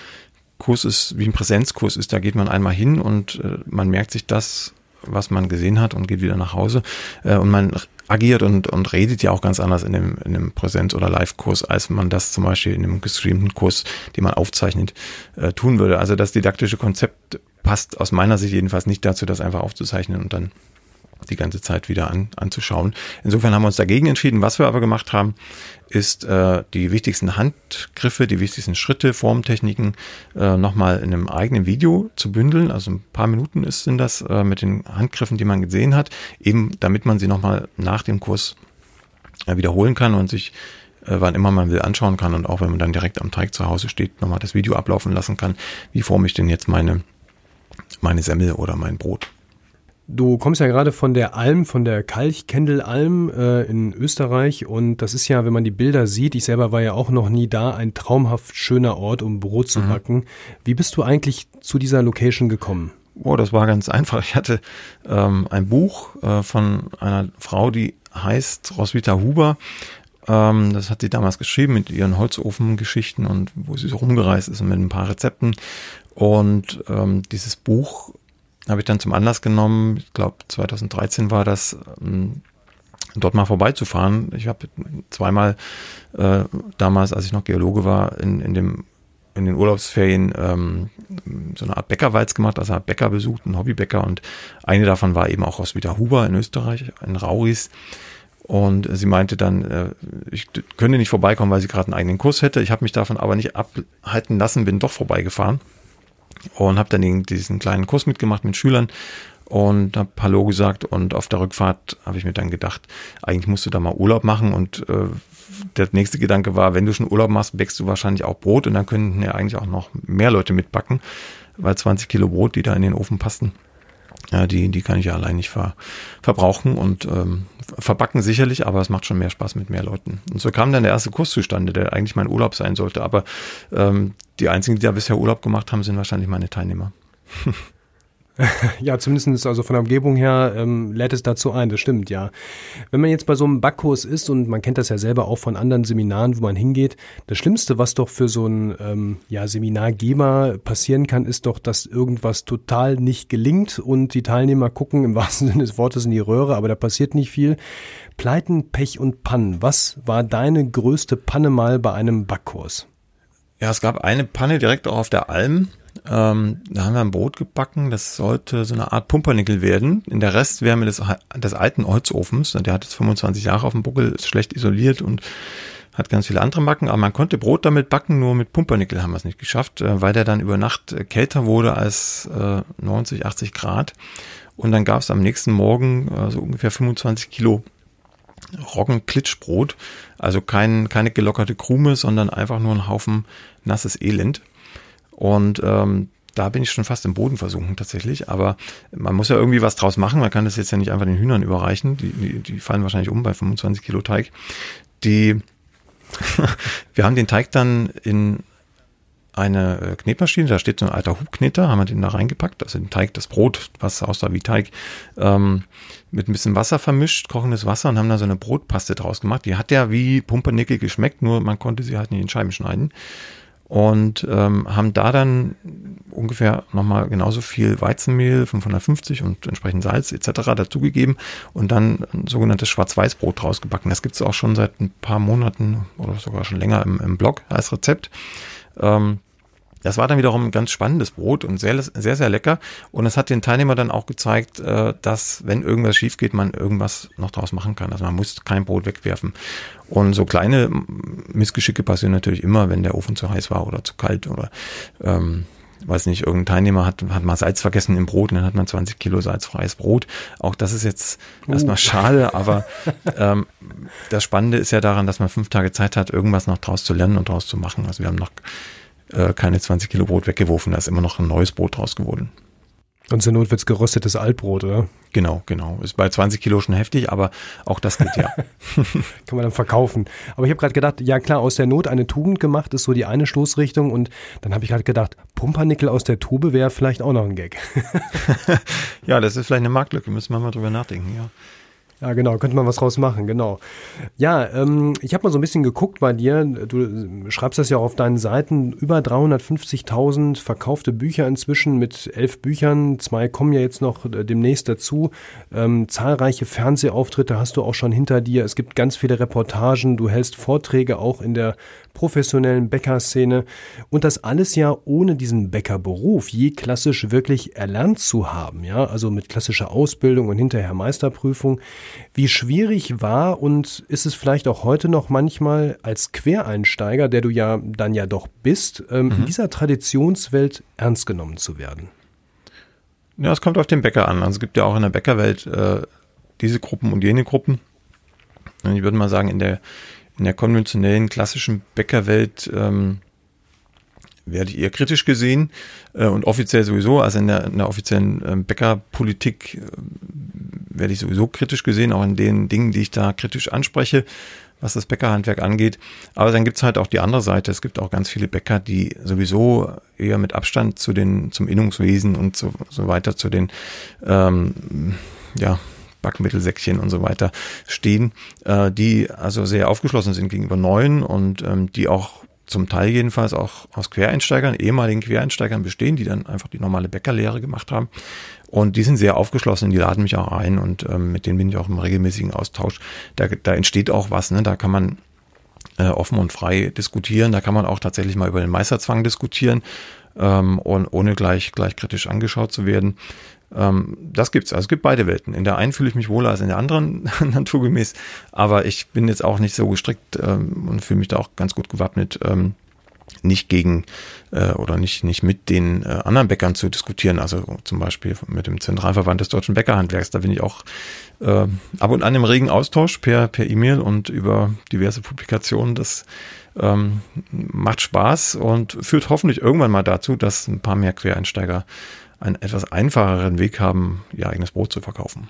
Kurs ist, wie ein Präsenzkurs ist. Da geht man einmal hin und äh, man merkt sich das, was man gesehen hat und geht wieder nach Hause. Äh, und man agiert und, und redet ja auch ganz anders in dem, in dem Präsenz- oder Live-Kurs, als man das zum Beispiel in einem gestreamten Kurs, den man aufzeichnet, äh, tun würde. Also das didaktische Konzept passt aus meiner Sicht jedenfalls nicht dazu, das einfach aufzuzeichnen und dann die ganze Zeit wieder an, anzuschauen. Insofern haben wir uns dagegen entschieden. Was wir aber gemacht haben, ist äh, die wichtigsten Handgriffe, die wichtigsten Schritte, Formtechniken äh, nochmal in einem eigenen Video zu bündeln. Also ein paar Minuten ist sind das äh, mit den Handgriffen, die man gesehen hat, eben damit man sie nochmal nach dem Kurs äh, wiederholen kann und sich äh, wann immer man will anschauen kann und auch wenn man dann direkt am Teig zu Hause steht, nochmal das Video ablaufen lassen kann. Wie forme ich denn jetzt meine meine Semmel oder mein Brot? Du kommst ja gerade von der Alm, von der Kalchkendelalm äh, in Österreich und das ist ja, wenn man die Bilder sieht, ich selber war ja auch noch nie da, ein traumhaft schöner Ort, um Brot zu mhm. backen. Wie bist du eigentlich zu dieser Location gekommen? Oh, das war ganz einfach. Ich hatte ähm, ein Buch äh, von einer Frau, die heißt Roswitha Huber. Ähm, das hat sie damals geschrieben mit ihren Holzofengeschichten und wo sie so rumgereist ist und mit ein paar Rezepten. Und ähm, dieses Buch habe ich dann zum Anlass genommen, ich glaube 2013 war das, ähm, dort mal vorbeizufahren. Ich habe zweimal äh, damals, als ich noch Geologe war, in, in dem in den Urlaubsferien ähm, so eine Art Bäckerwalz gemacht, also habe Bäcker besucht, einen Hobbybäcker und eine davon war eben auch aus Huber in Österreich, in Rauris. Und sie meinte dann, äh, ich könnte nicht vorbeikommen, weil sie gerade einen eigenen Kurs hätte. Ich habe mich davon aber nicht abhalten lassen, bin doch vorbeigefahren und habe dann diesen kleinen Kurs mitgemacht mit Schülern und habe Hallo gesagt. Und auf der Rückfahrt habe ich mir dann gedacht, eigentlich musst du da mal Urlaub machen. Und äh, der nächste Gedanke war, wenn du schon Urlaub machst, bäckst du wahrscheinlich auch Brot. Und dann könnten ja eigentlich auch noch mehr Leute mitbacken, weil 20 Kilo Brot, die da in den Ofen passten, ja, die, die kann ich ja allein nicht ver, verbrauchen und ähm, verbacken sicherlich, aber es macht schon mehr Spaß mit mehr Leuten. Und so kam dann der erste Kurs zustande, der eigentlich mein Urlaub sein sollte. Aber ähm, die einzigen, die da bisher Urlaub gemacht haben, sind wahrscheinlich meine Teilnehmer. ja, zumindest also von der Umgebung her ähm, lädt es dazu ein, das stimmt, ja. Wenn man jetzt bei so einem Backkurs ist und man kennt das ja selber auch von anderen Seminaren, wo man hingeht, das Schlimmste, was doch für so ein ähm, ja, Seminargeber passieren kann, ist doch, dass irgendwas total nicht gelingt und die Teilnehmer gucken im wahrsten Sinne des Wortes in die Röhre, aber da passiert nicht viel. Pleiten, Pech und Pannen. Was war deine größte Panne mal bei einem Backkurs? Ja, es gab eine Panne direkt auch auf der Alm. Ähm, da haben wir ein Brot gebacken. Das sollte so eine Art Pumpernickel werden. In der Restwärme des, des alten Holzofens. Der hat jetzt 25 Jahre auf dem Buckel, ist schlecht isoliert und hat ganz viele andere Macken. Aber man konnte Brot damit backen, nur mit Pumpernickel haben wir es nicht geschafft, äh, weil der dann über Nacht äh, kälter wurde als äh, 90, 80 Grad. Und dann gab es am nächsten Morgen äh, so ungefähr 25 Kilo Roggenklitschbrot. Also kein, keine gelockerte Krume, sondern einfach nur ein Haufen nasses Elend. Und ähm, da bin ich schon fast im Boden versunken tatsächlich. Aber man muss ja irgendwie was draus machen. Man kann das jetzt ja nicht einfach den Hühnern überreichen. Die, die, die fallen wahrscheinlich um bei 25 Kilo Teig. Die, wir haben den Teig dann in eine äh, Knetmaschine, da steht so ein alter Hubkneter, haben wir den da reingepackt, also den Teig, das Brot, was aussah wie Teig, ähm, mit ein bisschen Wasser vermischt, kochendes Wasser und haben da so eine Brotpaste draus gemacht. Die hat ja wie Pumpernickel geschmeckt, nur man konnte sie halt nicht in Scheiben schneiden. Und ähm, haben da dann ungefähr nochmal genauso viel Weizenmehl, 550 und entsprechend Salz etc. dazugegeben und dann ein sogenanntes Schwarz-Weiß-Brot draus gebacken. Das gibt's auch schon seit ein paar Monaten oder sogar schon länger im, im Blog als Rezept. Ähm, das war dann wiederum ein ganz spannendes Brot und sehr, sehr, sehr lecker. Und es hat den Teilnehmern dann auch gezeigt, äh, dass, wenn irgendwas schief geht, man irgendwas noch draus machen kann. Also man muss kein Brot wegwerfen. Und so kleine Missgeschicke passieren natürlich immer, wenn der Ofen zu heiß war oder zu kalt oder ähm, weiß nicht, irgendein Teilnehmer hat, hat mal Salz vergessen im Brot und dann hat man 20 Kilo salzfreies Brot. Auch das ist jetzt uh. erstmal schade, aber ähm, das Spannende ist ja daran, dass man fünf Tage Zeit hat, irgendwas noch draus zu lernen und draus zu machen. Also wir haben noch äh, keine 20 Kilo Brot weggeworfen, da ist immer noch ein neues Brot draus geworden. Und zur Not wird's geröstetes Altbrot, oder? Genau, genau. Ist bei 20 Kilo schon heftig, aber auch das geht ja. Kann man dann verkaufen. Aber ich habe gerade gedacht, ja klar, aus der Not eine Tugend gemacht, ist so die eine Stoßrichtung. Und dann habe ich gerade gedacht, Pumpernickel aus der Tube wäre vielleicht auch noch ein Gag. ja, das ist vielleicht eine Marktlücke, müssen wir mal drüber nachdenken, ja. Ja, genau, könnte man was draus machen, genau. Ja, ähm, ich habe mal so ein bisschen geguckt bei dir. Du schreibst das ja auch auf deinen Seiten. Über 350.000 verkaufte Bücher inzwischen mit elf Büchern. Zwei kommen ja jetzt noch äh, demnächst dazu. Ähm, zahlreiche Fernsehauftritte hast du auch schon hinter dir. Es gibt ganz viele Reportagen. Du hältst Vorträge auch in der professionellen Bäckerszene und das alles ja ohne diesen Bäckerberuf je klassisch wirklich erlernt zu haben, ja, also mit klassischer Ausbildung und hinterher Meisterprüfung. Wie schwierig war und ist es vielleicht auch heute noch manchmal als Quereinsteiger, der du ja dann ja doch bist, ähm, mhm. in dieser Traditionswelt ernst genommen zu werden? Ja, es kommt auf den Bäcker an. Also es gibt ja auch in der Bäckerwelt äh, diese Gruppen und jene Gruppen. Ich würde mal sagen, in der in der konventionellen klassischen Bäckerwelt ähm, werde ich eher kritisch gesehen äh, und offiziell sowieso, also in der, in der offiziellen äh, Bäckerpolitik äh, werde ich sowieso kritisch gesehen, auch in den Dingen, die ich da kritisch anspreche, was das Bäckerhandwerk angeht. Aber dann gibt's halt auch die andere Seite. Es gibt auch ganz viele Bäcker, die sowieso eher mit Abstand zu den, zum Innungswesen und so, so weiter, zu den ähm, ja, Backmittelsäckchen und so weiter stehen, äh, die also sehr aufgeschlossen sind gegenüber neuen und ähm, die auch zum Teil jedenfalls auch aus Quereinsteigern, ehemaligen Quereinsteigern bestehen, die dann einfach die normale Bäckerlehre gemacht haben. Und die sind sehr aufgeschlossen, die laden mich auch ein und ähm, mit denen bin ich auch im regelmäßigen Austausch. Da, da entsteht auch was, ne? da kann man äh, offen und frei diskutieren, da kann man auch tatsächlich mal über den Meisterzwang diskutieren ähm, und ohne gleich, gleich kritisch angeschaut zu werden. Ähm, das gibt's. Also es gibt beide Welten. In der einen fühle ich mich wohler als in der anderen, naturgemäß. Aber ich bin jetzt auch nicht so gestrickt ähm, und fühle mich da auch ganz gut gewappnet, ähm, nicht gegen äh, oder nicht, nicht mit den äh, anderen Bäckern zu diskutieren. Also zum Beispiel mit dem Zentralverband des deutschen Bäckerhandwerks. Da bin ich auch äh, ab und an im regen Austausch per per E-Mail und über diverse Publikationen. Das ähm, macht Spaß und führt hoffentlich irgendwann mal dazu, dass ein paar mehr Quereinsteiger einen etwas einfacheren Weg haben, ihr eigenes Brot zu verkaufen.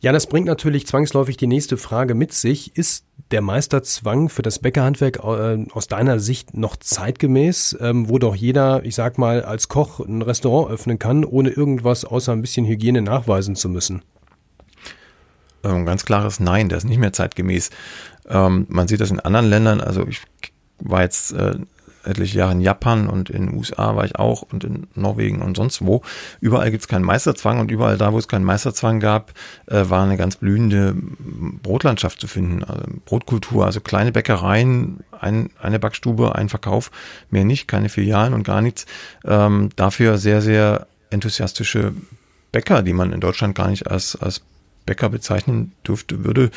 Ja, das bringt natürlich zwangsläufig die nächste Frage mit sich. Ist der Meisterzwang für das Bäckerhandwerk äh, aus deiner Sicht noch zeitgemäß, ähm, wo doch jeder, ich sag mal, als Koch ein Restaurant öffnen kann, ohne irgendwas außer ein bisschen Hygiene nachweisen zu müssen? Ein ähm, ganz klares Nein, das ist nicht mehr zeitgemäß. Ähm, man sieht das in anderen Ländern. Also ich war jetzt äh, etliche Jahre in Japan und in den USA war ich auch und in Norwegen und sonst wo. Überall gibt es keinen Meisterzwang und überall da, wo es keinen Meisterzwang gab, äh, war eine ganz blühende Brotlandschaft zu finden. Also Brotkultur, also kleine Bäckereien, ein, eine Backstube, ein Verkauf, mehr nicht, keine Filialen und gar nichts. Ähm, dafür sehr, sehr enthusiastische Bäcker, die man in Deutschland gar nicht als, als Bäcker bezeichnen dürfte, würde,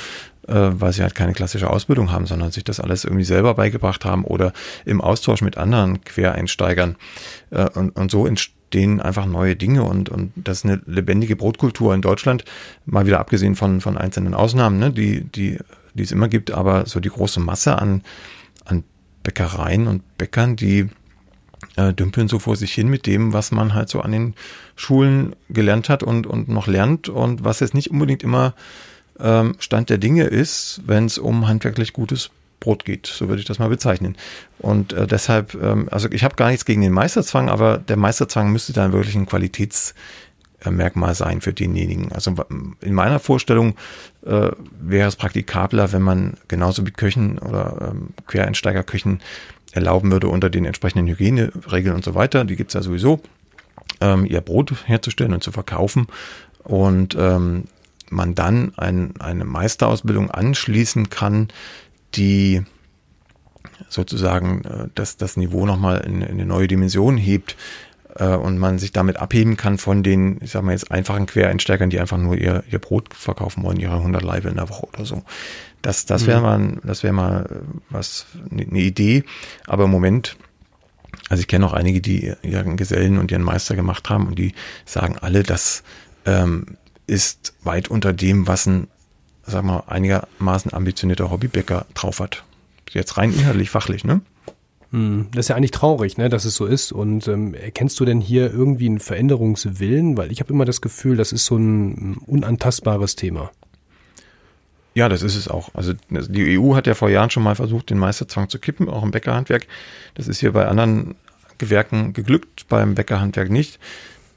weil sie halt keine klassische Ausbildung haben, sondern sich das alles irgendwie selber beigebracht haben oder im Austausch mit anderen Quereinsteigern. Äh, und, und so entstehen einfach neue Dinge und, und das ist eine lebendige Brotkultur in Deutschland, mal wieder abgesehen von, von einzelnen Ausnahmen, ne, die, die, die es immer gibt, aber so die große Masse an, an Bäckereien und Bäckern, die äh, dümpeln so vor sich hin mit dem, was man halt so an den Schulen gelernt hat und, und noch lernt und was jetzt nicht unbedingt immer ähm, Stand der Dinge ist, wenn es um handwerklich gutes Brot geht, so würde ich das mal bezeichnen. Und äh, deshalb, ähm, also ich habe gar nichts gegen den Meisterzwang, aber der Meisterzwang müsste dann wirklich ein Qualitätsmerkmal sein für denjenigen. Also in meiner Vorstellung äh, wäre es praktikabler, wenn man genauso wie Köchen oder ähm, Quereinsteigerköchen erlauben würde unter den entsprechenden Hygieneregeln und so weiter, die gibt's ja sowieso, ähm, ihr Brot herzustellen und zu verkaufen und ähm, man dann ein, eine Meisterausbildung anschließen kann, die sozusagen äh, das, das Niveau nochmal in, in eine neue Dimension hebt äh, und man sich damit abheben kann von den, ich sag mal jetzt, einfachen Quereinsteigern, die einfach nur ihr, ihr Brot verkaufen wollen, ihre 100 Leibe in der Woche oder so. Das, das wäre mhm. mal, das wäre mal was, eine ne Idee. Aber im Moment, also ich kenne auch einige, die ihren Gesellen und ihren Meister gemacht haben und die sagen alle, das ähm, ist weit unter dem, was ein, sag mal, einigermaßen ambitionierter Hobbybäcker drauf hat. Jetzt rein inhaltlich, fachlich, ne? Hm, das ist ja eigentlich traurig, ne, dass es so ist. Und ähm, erkennst du denn hier irgendwie einen Veränderungswillen? Weil ich habe immer das Gefühl, das ist so ein unantastbares Thema. Ja, das ist es auch. Also die EU hat ja vor Jahren schon mal versucht, den Meisterzwang zu kippen, auch im Bäckerhandwerk. Das ist hier bei anderen Gewerken geglückt, beim Bäckerhandwerk nicht.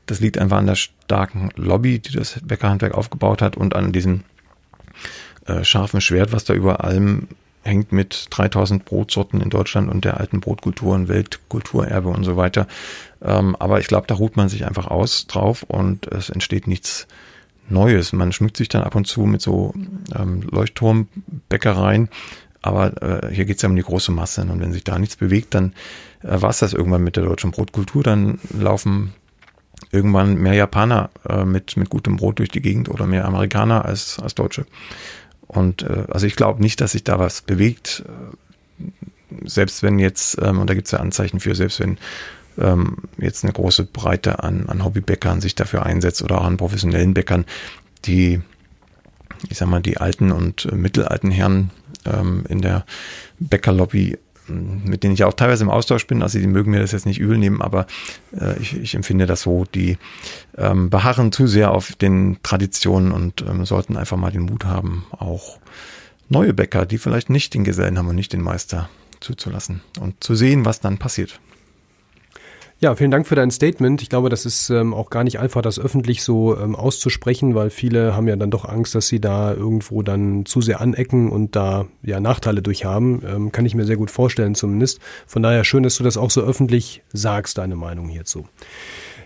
Das liegt einfach an der starken Lobby, die das Bäckerhandwerk aufgebaut hat und an diesem äh, scharfen Schwert, was da über allem hängt mit 3000 Brotsorten in Deutschland und der alten Brotkultur und Weltkulturerbe und so weiter. Ähm, aber ich glaube, da ruht man sich einfach aus drauf und es entsteht nichts Neues. Man schmückt sich dann ab und zu mit so ähm, Leuchtturmbäckereien, aber äh, hier geht es ja um die große Masse. Und wenn sich da nichts bewegt, dann äh, war es das irgendwann mit der deutschen Brotkultur. Dann laufen irgendwann mehr Japaner äh, mit, mit gutem Brot durch die Gegend oder mehr Amerikaner als, als Deutsche. Und äh, also ich glaube nicht, dass sich da was bewegt. Selbst wenn jetzt, ähm, und da gibt es ja Anzeichen für, selbst wenn ähm, jetzt eine große Breite an, an Hobbybäckern sich dafür einsetzt oder auch an professionellen Bäckern, die, ich sag mal, die alten und äh, mittelalten Herren ähm, in der Bäckerlobby, mit denen ich auch teilweise im Austausch bin, also die mögen mir das jetzt nicht übel nehmen, aber äh, ich, ich empfinde das so, die ähm, beharren zu sehr auf den Traditionen und ähm, sollten einfach mal den Mut haben, auch neue Bäcker, die vielleicht nicht den Gesellen haben und nicht den Meister zuzulassen und zu sehen, was dann passiert. Ja, vielen Dank für dein Statement. Ich glaube, das ist ähm, auch gar nicht einfach, das öffentlich so ähm, auszusprechen, weil viele haben ja dann doch Angst, dass sie da irgendwo dann zu sehr anecken und da ja Nachteile durch haben. Ähm, kann ich mir sehr gut vorstellen zumindest. Von daher schön, dass du das auch so öffentlich sagst, deine Meinung hierzu.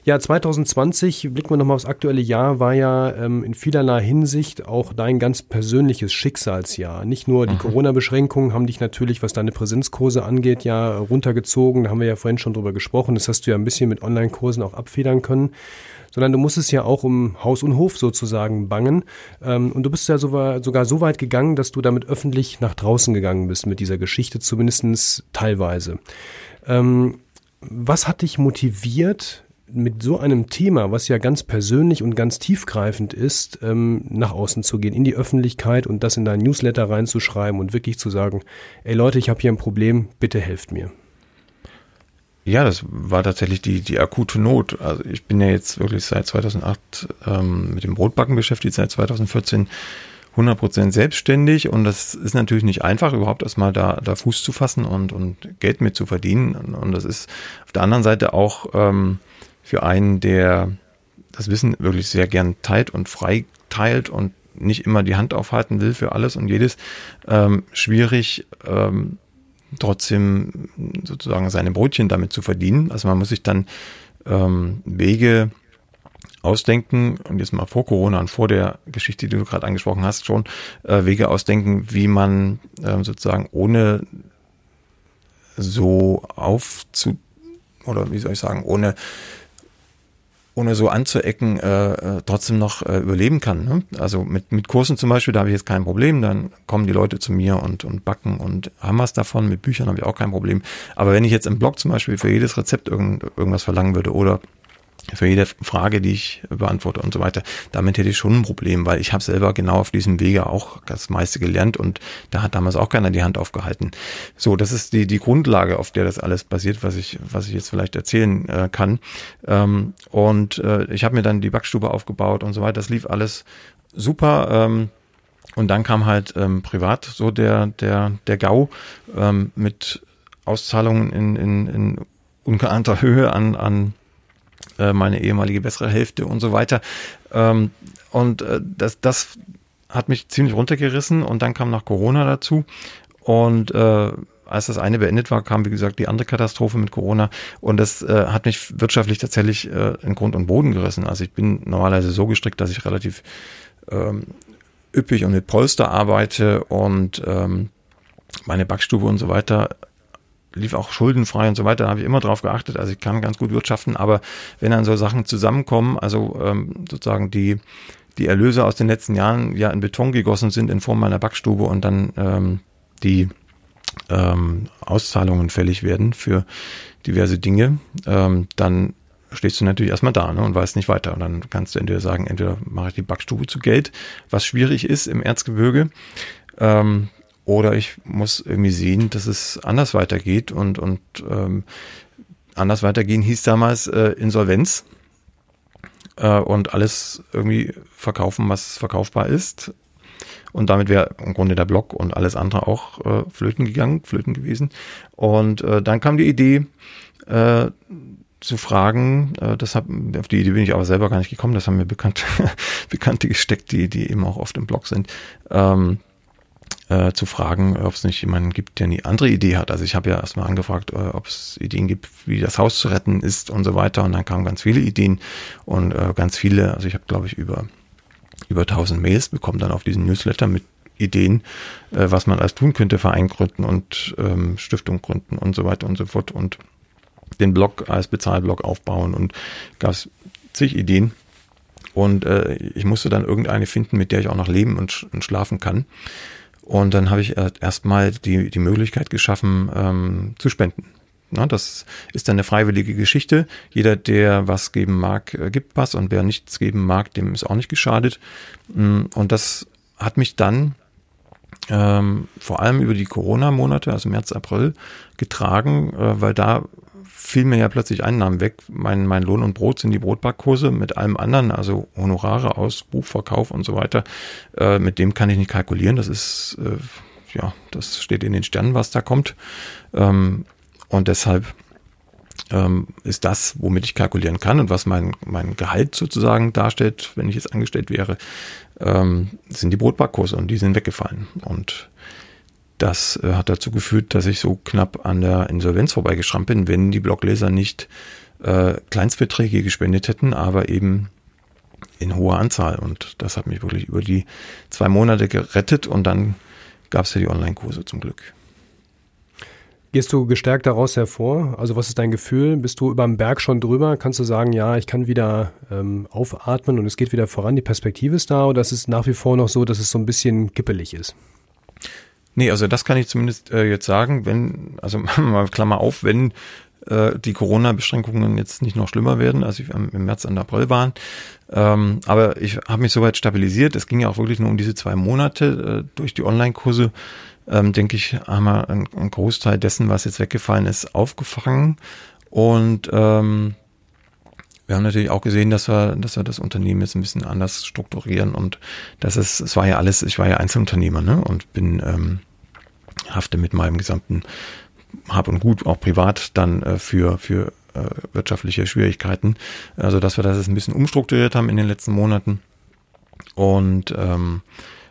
Ja, 2020, blicken wir nochmal aufs aktuelle Jahr, war ja ähm, in vielerlei Hinsicht auch dein ganz persönliches Schicksalsjahr. Nicht nur die mhm. Corona-Beschränkungen haben dich natürlich, was deine Präsenzkurse angeht, ja runtergezogen. Da haben wir ja vorhin schon drüber gesprochen. Das hast du ja ein bisschen mit Online-Kursen auch abfedern können sondern du musstest ja auch um Haus und Hof sozusagen bangen. Ähm, und du bist ja sogar, sogar so weit gegangen, dass du damit öffentlich nach draußen gegangen bist mit dieser Geschichte, zumindest teilweise. Ähm, was hat dich motiviert, mit so einem Thema, was ja ganz persönlich und ganz tiefgreifend ist, ähm, nach außen zu gehen, in die Öffentlichkeit und das in dein Newsletter reinzuschreiben und wirklich zu sagen, ey Leute, ich habe hier ein Problem, bitte helft mir. Ja, das war tatsächlich die, die akute Not. Also ich bin ja jetzt wirklich seit 2008 ähm, mit dem Brotbacken beschäftigt, seit 2014 100% selbstständig und das ist natürlich nicht einfach, überhaupt erstmal da, da Fuß zu fassen und, und Geld mit zu verdienen. Und das ist auf der anderen Seite auch ähm, für einen, der das Wissen wirklich sehr gern teilt und frei teilt und nicht immer die Hand aufhalten will für alles und jedes, ähm, schwierig, ähm, trotzdem sozusagen seine Brötchen damit zu verdienen. Also man muss sich dann ähm, Wege ausdenken und jetzt mal vor Corona und vor der Geschichte, die du gerade angesprochen hast, schon äh, Wege ausdenken, wie man äh, sozusagen ohne so aufzu oder wie soll ich sagen, ohne ohne so anzuecken, äh, äh, trotzdem noch äh, überleben kann. Ne? Also mit, mit Kursen zum Beispiel, da habe ich jetzt kein Problem. Dann kommen die Leute zu mir und, und backen und haben was davon. Mit Büchern habe ich auch kein Problem. Aber wenn ich jetzt im Blog zum Beispiel für jedes Rezept irgend, irgendwas verlangen würde oder für jede Frage, die ich beantworte und so weiter. Damit hätte ich schon ein Problem, weil ich habe selber genau auf diesem Wege auch das meiste gelernt und da hat damals auch keiner die Hand aufgehalten. So, das ist die die Grundlage, auf der das alles basiert, was ich was ich jetzt vielleicht erzählen äh, kann. Ähm, und äh, ich habe mir dann die Backstube aufgebaut und so weiter. Das lief alles super. Ähm, und dann kam halt ähm, privat so der der der GAU ähm, mit Auszahlungen in, in, in ungeahnter Höhe an an äh, meine ehemalige bessere Hälfte und so weiter. Ähm, und äh, das, das hat mich ziemlich runtergerissen und dann kam noch Corona dazu. Und äh, als das eine beendet war, kam wie gesagt die andere Katastrophe mit Corona und das äh, hat mich wirtschaftlich tatsächlich äh, in Grund und Boden gerissen. Also ich bin normalerweise so gestrickt, dass ich relativ ähm, üppig und mit Polster arbeite und ähm, meine Backstube und so weiter lief auch schuldenfrei und so weiter, da habe ich immer drauf geachtet. Also ich kann ganz gut wirtschaften, aber wenn dann so Sachen zusammenkommen, also ähm, sozusagen die, die Erlöse aus den letzten Jahren ja in Beton gegossen sind in Form meiner Backstube und dann ähm, die ähm, Auszahlungen fällig werden für diverse Dinge, ähm, dann stehst du natürlich erstmal da ne, und weißt nicht weiter. Und dann kannst du entweder sagen, entweder mache ich die Backstube zu Geld, was schwierig ist im Erzgebirge, ähm, oder ich muss irgendwie sehen, dass es anders weitergeht und, und ähm, anders weitergehen hieß damals äh, Insolvenz äh, und alles irgendwie verkaufen, was verkaufbar ist. Und damit wäre im Grunde der Block und alles andere auch äh, flöten gegangen, flöten gewesen. Und äh, dann kam die Idee, äh, zu fragen, äh, das hab, auf die Idee bin ich aber selber gar nicht gekommen, das haben mir bekannte, Bekannte gesteckt, die, die eben auch oft im Blog sind, ähm, äh, zu fragen, ob es nicht jemanden gibt, der eine andere Idee hat. Also ich habe ja erstmal angefragt, äh, ob es Ideen gibt, wie das Haus zu retten ist und so weiter. Und dann kamen ganz viele Ideen und äh, ganz viele, also ich habe glaube ich über über 1000 Mails bekommen dann auf diesen Newsletter mit Ideen, äh, was man alles tun könnte, Verein gründen und ähm, Stiftung gründen und so weiter und so fort und den Blog als Bezahlblog aufbauen und gab es zig Ideen. Und äh, ich musste dann irgendeine finden, mit der ich auch noch leben und, sch und schlafen kann. Und dann habe ich erstmal die, die Möglichkeit geschaffen, ähm, zu spenden. Na, das ist dann eine freiwillige Geschichte. Jeder, der was geben mag, äh, gibt was und wer nichts geben mag, dem ist auch nicht geschadet. Mm, und das hat mich dann ähm, vor allem über die Corona-Monate, also März, April, getragen, äh, weil da fielen mir ja plötzlich Einnahmen weg. Mein, mein Lohn und Brot sind die Brotbackkurse mit allem anderen, also Honorare aus Buchverkauf und so weiter. Äh, mit dem kann ich nicht kalkulieren. Das ist, äh, ja, das steht in den Sternen, was da kommt. Ähm, und deshalb ähm, ist das, womit ich kalkulieren kann und was mein, mein Gehalt sozusagen darstellt, wenn ich jetzt angestellt wäre, ähm, sind die Brotbackkurse und die sind weggefallen. Und das äh, hat dazu geführt, dass ich so knapp an der Insolvenz vorbeigeschrammt bin, wenn die Blogleser nicht äh, Kleinstbeträge gespendet hätten, aber eben in hoher Anzahl. Und das hat mich wirklich über die zwei Monate gerettet und dann gab es ja die Online-Kurse zum Glück. Gehst du gestärkt daraus hervor? Also was ist dein Gefühl? Bist du über dem Berg schon drüber? Kannst du sagen, ja, ich kann wieder ähm, aufatmen und es geht wieder voran, die Perspektive ist da oder ist es nach wie vor noch so, dass es so ein bisschen kippelig ist? Nee, also das kann ich zumindest äh, jetzt sagen, wenn, also mal Klammer auf, wenn äh, die Corona-Beschränkungen jetzt nicht noch schlimmer werden, als sie im März und April waren. Ähm, aber ich habe mich soweit stabilisiert. Es ging ja auch wirklich nur um diese zwei Monate äh, durch die Online-Kurse. Ähm, denke ich, haben wir einen, einen Großteil dessen, was jetzt weggefallen ist, aufgefangen. Und ähm, wir haben natürlich auch gesehen, dass wir, dass wir das Unternehmen jetzt ein bisschen anders strukturieren und das ist, es war ja alles, ich war ja Einzelunternehmer, ne? Und bin ähm, hafte mit meinem gesamten Hab und Gut, auch privat, dann äh, für, für äh, wirtschaftliche Schwierigkeiten. Also, dass wir das jetzt ein bisschen umstrukturiert haben in den letzten Monaten. Und ähm,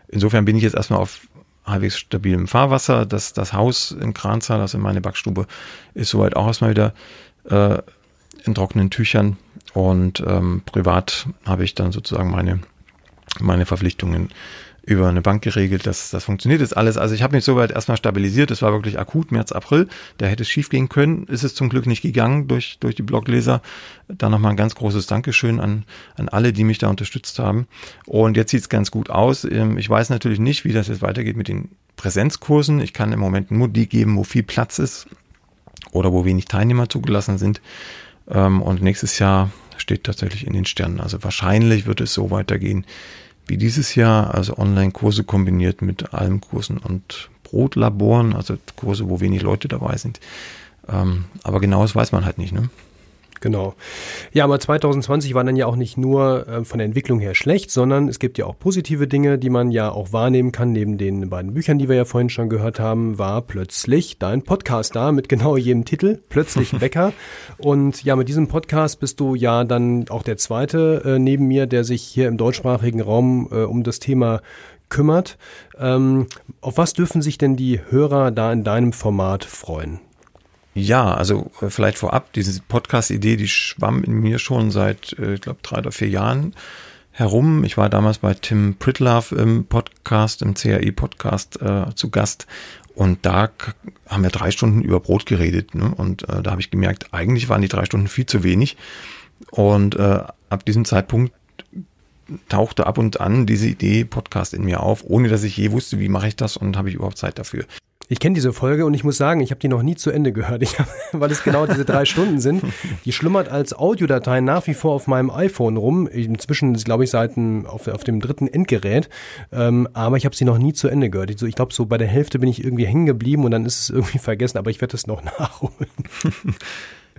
insofern bin ich jetzt erstmal auf halbwegs stabilem Fahrwasser. Das, das Haus in Kranzahl, also meine Backstube, ist soweit auch erstmal wieder äh, in trockenen Tüchern. Und ähm, privat habe ich dann sozusagen meine, meine Verpflichtungen über eine Bank geregelt. Das, das funktioniert jetzt alles. Also ich habe mich soweit erstmal stabilisiert. Es war wirklich akut, März, April. Da hätte es schief gehen können. Ist es zum Glück nicht gegangen durch, durch die Blogleser. Da nochmal ein ganz großes Dankeschön an, an alle, die mich da unterstützt haben. Und jetzt sieht es ganz gut aus. Ähm, ich weiß natürlich nicht, wie das jetzt weitergeht mit den Präsenzkursen. Ich kann im Moment nur die geben, wo viel Platz ist oder wo wenig Teilnehmer zugelassen sind. Ähm, und nächstes Jahr steht tatsächlich in den Sternen. Also wahrscheinlich wird es so weitergehen wie dieses Jahr, also Online-Kurse kombiniert mit Almkursen und Brotlaboren, also Kurse, wo wenig Leute dabei sind. Ähm, aber genau das weiß man halt nicht. Ne? Genau. Ja, aber 2020 war dann ja auch nicht nur äh, von der Entwicklung her schlecht, sondern es gibt ja auch positive Dinge, die man ja auch wahrnehmen kann. Neben den beiden Büchern, die wir ja vorhin schon gehört haben, war plötzlich dein Podcast da mit genau jedem Titel, Plötzlich Bäcker. Und ja, mit diesem Podcast bist du ja dann auch der zweite äh, neben mir, der sich hier im deutschsprachigen Raum äh, um das Thema kümmert. Ähm, auf was dürfen sich denn die Hörer da in deinem Format freuen? Ja, also äh, vielleicht vorab, diese Podcast-Idee, die schwamm in mir schon seit, äh, ich glaube, drei oder vier Jahren herum. Ich war damals bei Tim Pritlove im Podcast, im CAE-Podcast äh, zu Gast und da haben wir drei Stunden über Brot geredet. Ne? Und äh, da habe ich gemerkt, eigentlich waren die drei Stunden viel zu wenig. Und äh, ab diesem Zeitpunkt tauchte ab und an diese Idee Podcast in mir auf, ohne dass ich je wusste, wie mache ich das und habe ich überhaupt Zeit dafür. Ich kenne diese Folge und ich muss sagen, ich habe die noch nie zu Ende gehört, ich hab, weil es genau diese drei Stunden sind. Die schlummert als Audiodatei nach wie vor auf meinem iPhone rum. Inzwischen, glaube ich, seit auf, auf dem dritten Endgerät. Ähm, aber ich habe sie noch nie zu Ende gehört. Ich, so, ich glaube, so bei der Hälfte bin ich irgendwie hängen geblieben und dann ist es irgendwie vergessen. Aber ich werde es noch nachholen.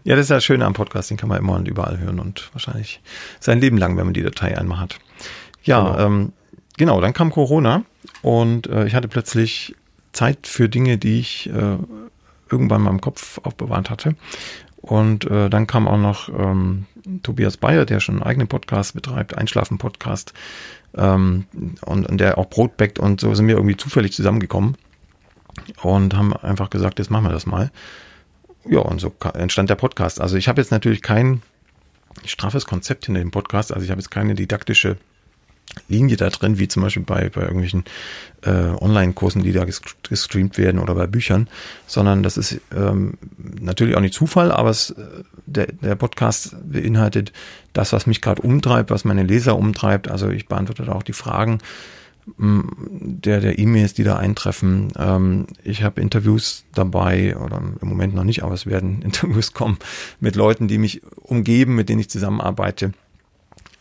Ja, das ist ja schön am Podcast. Den kann man immer und überall hören und wahrscheinlich sein Leben lang, wenn man die Datei einmal hat. Ja, genau, ähm, genau dann kam Corona und äh, ich hatte plötzlich Zeit für Dinge, die ich äh, irgendwann mal im Kopf aufbewahrt hatte. Und äh, dann kam auch noch ähm, Tobias Bayer, der schon einen eigenen Podcast betreibt, Einschlafen-Podcast, ähm, und, und der auch Brot backt und so sind wir irgendwie zufällig zusammengekommen und haben einfach gesagt, jetzt machen wir das mal. Ja, und so entstand der Podcast. Also ich habe jetzt natürlich kein straffes Konzept hinter dem Podcast, also ich habe jetzt keine didaktische Linie da drin, wie zum Beispiel bei, bei irgendwelchen äh, Online-Kursen, die da gestreamt werden oder bei Büchern, sondern das ist ähm, natürlich auch nicht Zufall, aber es, äh, der, der Podcast beinhaltet das, was mich gerade umtreibt, was meine Leser umtreibt. Also ich beantworte da auch die Fragen mm, der, der E-Mails, die da eintreffen. Ähm, ich habe Interviews dabei, oder im Moment noch nicht, aber es werden Interviews kommen mit Leuten, die mich umgeben, mit denen ich zusammenarbeite.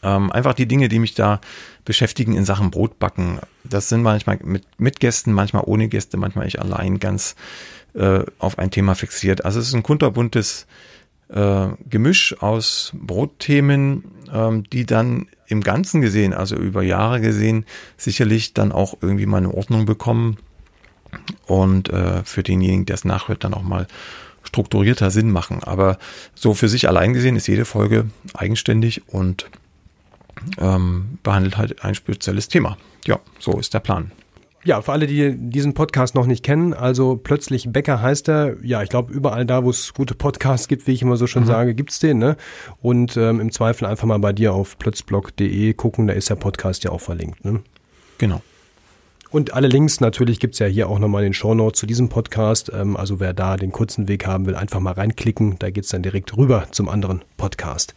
Ähm, einfach die Dinge, die mich da beschäftigen in Sachen Brotbacken. Das sind manchmal mit, mit Gästen, manchmal ohne Gäste, manchmal ich allein ganz äh, auf ein Thema fixiert. Also es ist ein kunterbuntes äh, Gemisch aus Brotthemen, ähm, die dann im Ganzen gesehen, also über Jahre gesehen, sicherlich dann auch irgendwie mal eine Ordnung bekommen und äh, für denjenigen, der es nachhört, dann auch mal strukturierter Sinn machen. Aber so für sich allein gesehen ist jede Folge eigenständig und ähm, behandelt halt ein spezielles Thema. Ja, so ist der Plan. Ja, für alle, die diesen Podcast noch nicht kennen, also plötzlich Bäcker heißt er. Ja, ich glaube, überall da, wo es gute Podcasts gibt, wie ich immer so schon mhm. sage, gibt's den. Ne? Und ähm, im Zweifel einfach mal bei dir auf plötzblog.de gucken, da ist der Podcast ja auch verlinkt. Ne? Genau. Und alle Links natürlich gibt's ja hier auch nochmal in den Show Notes zu diesem Podcast. Ähm, also wer da den kurzen Weg haben will, einfach mal reinklicken. Da geht's dann direkt rüber zum anderen Podcast.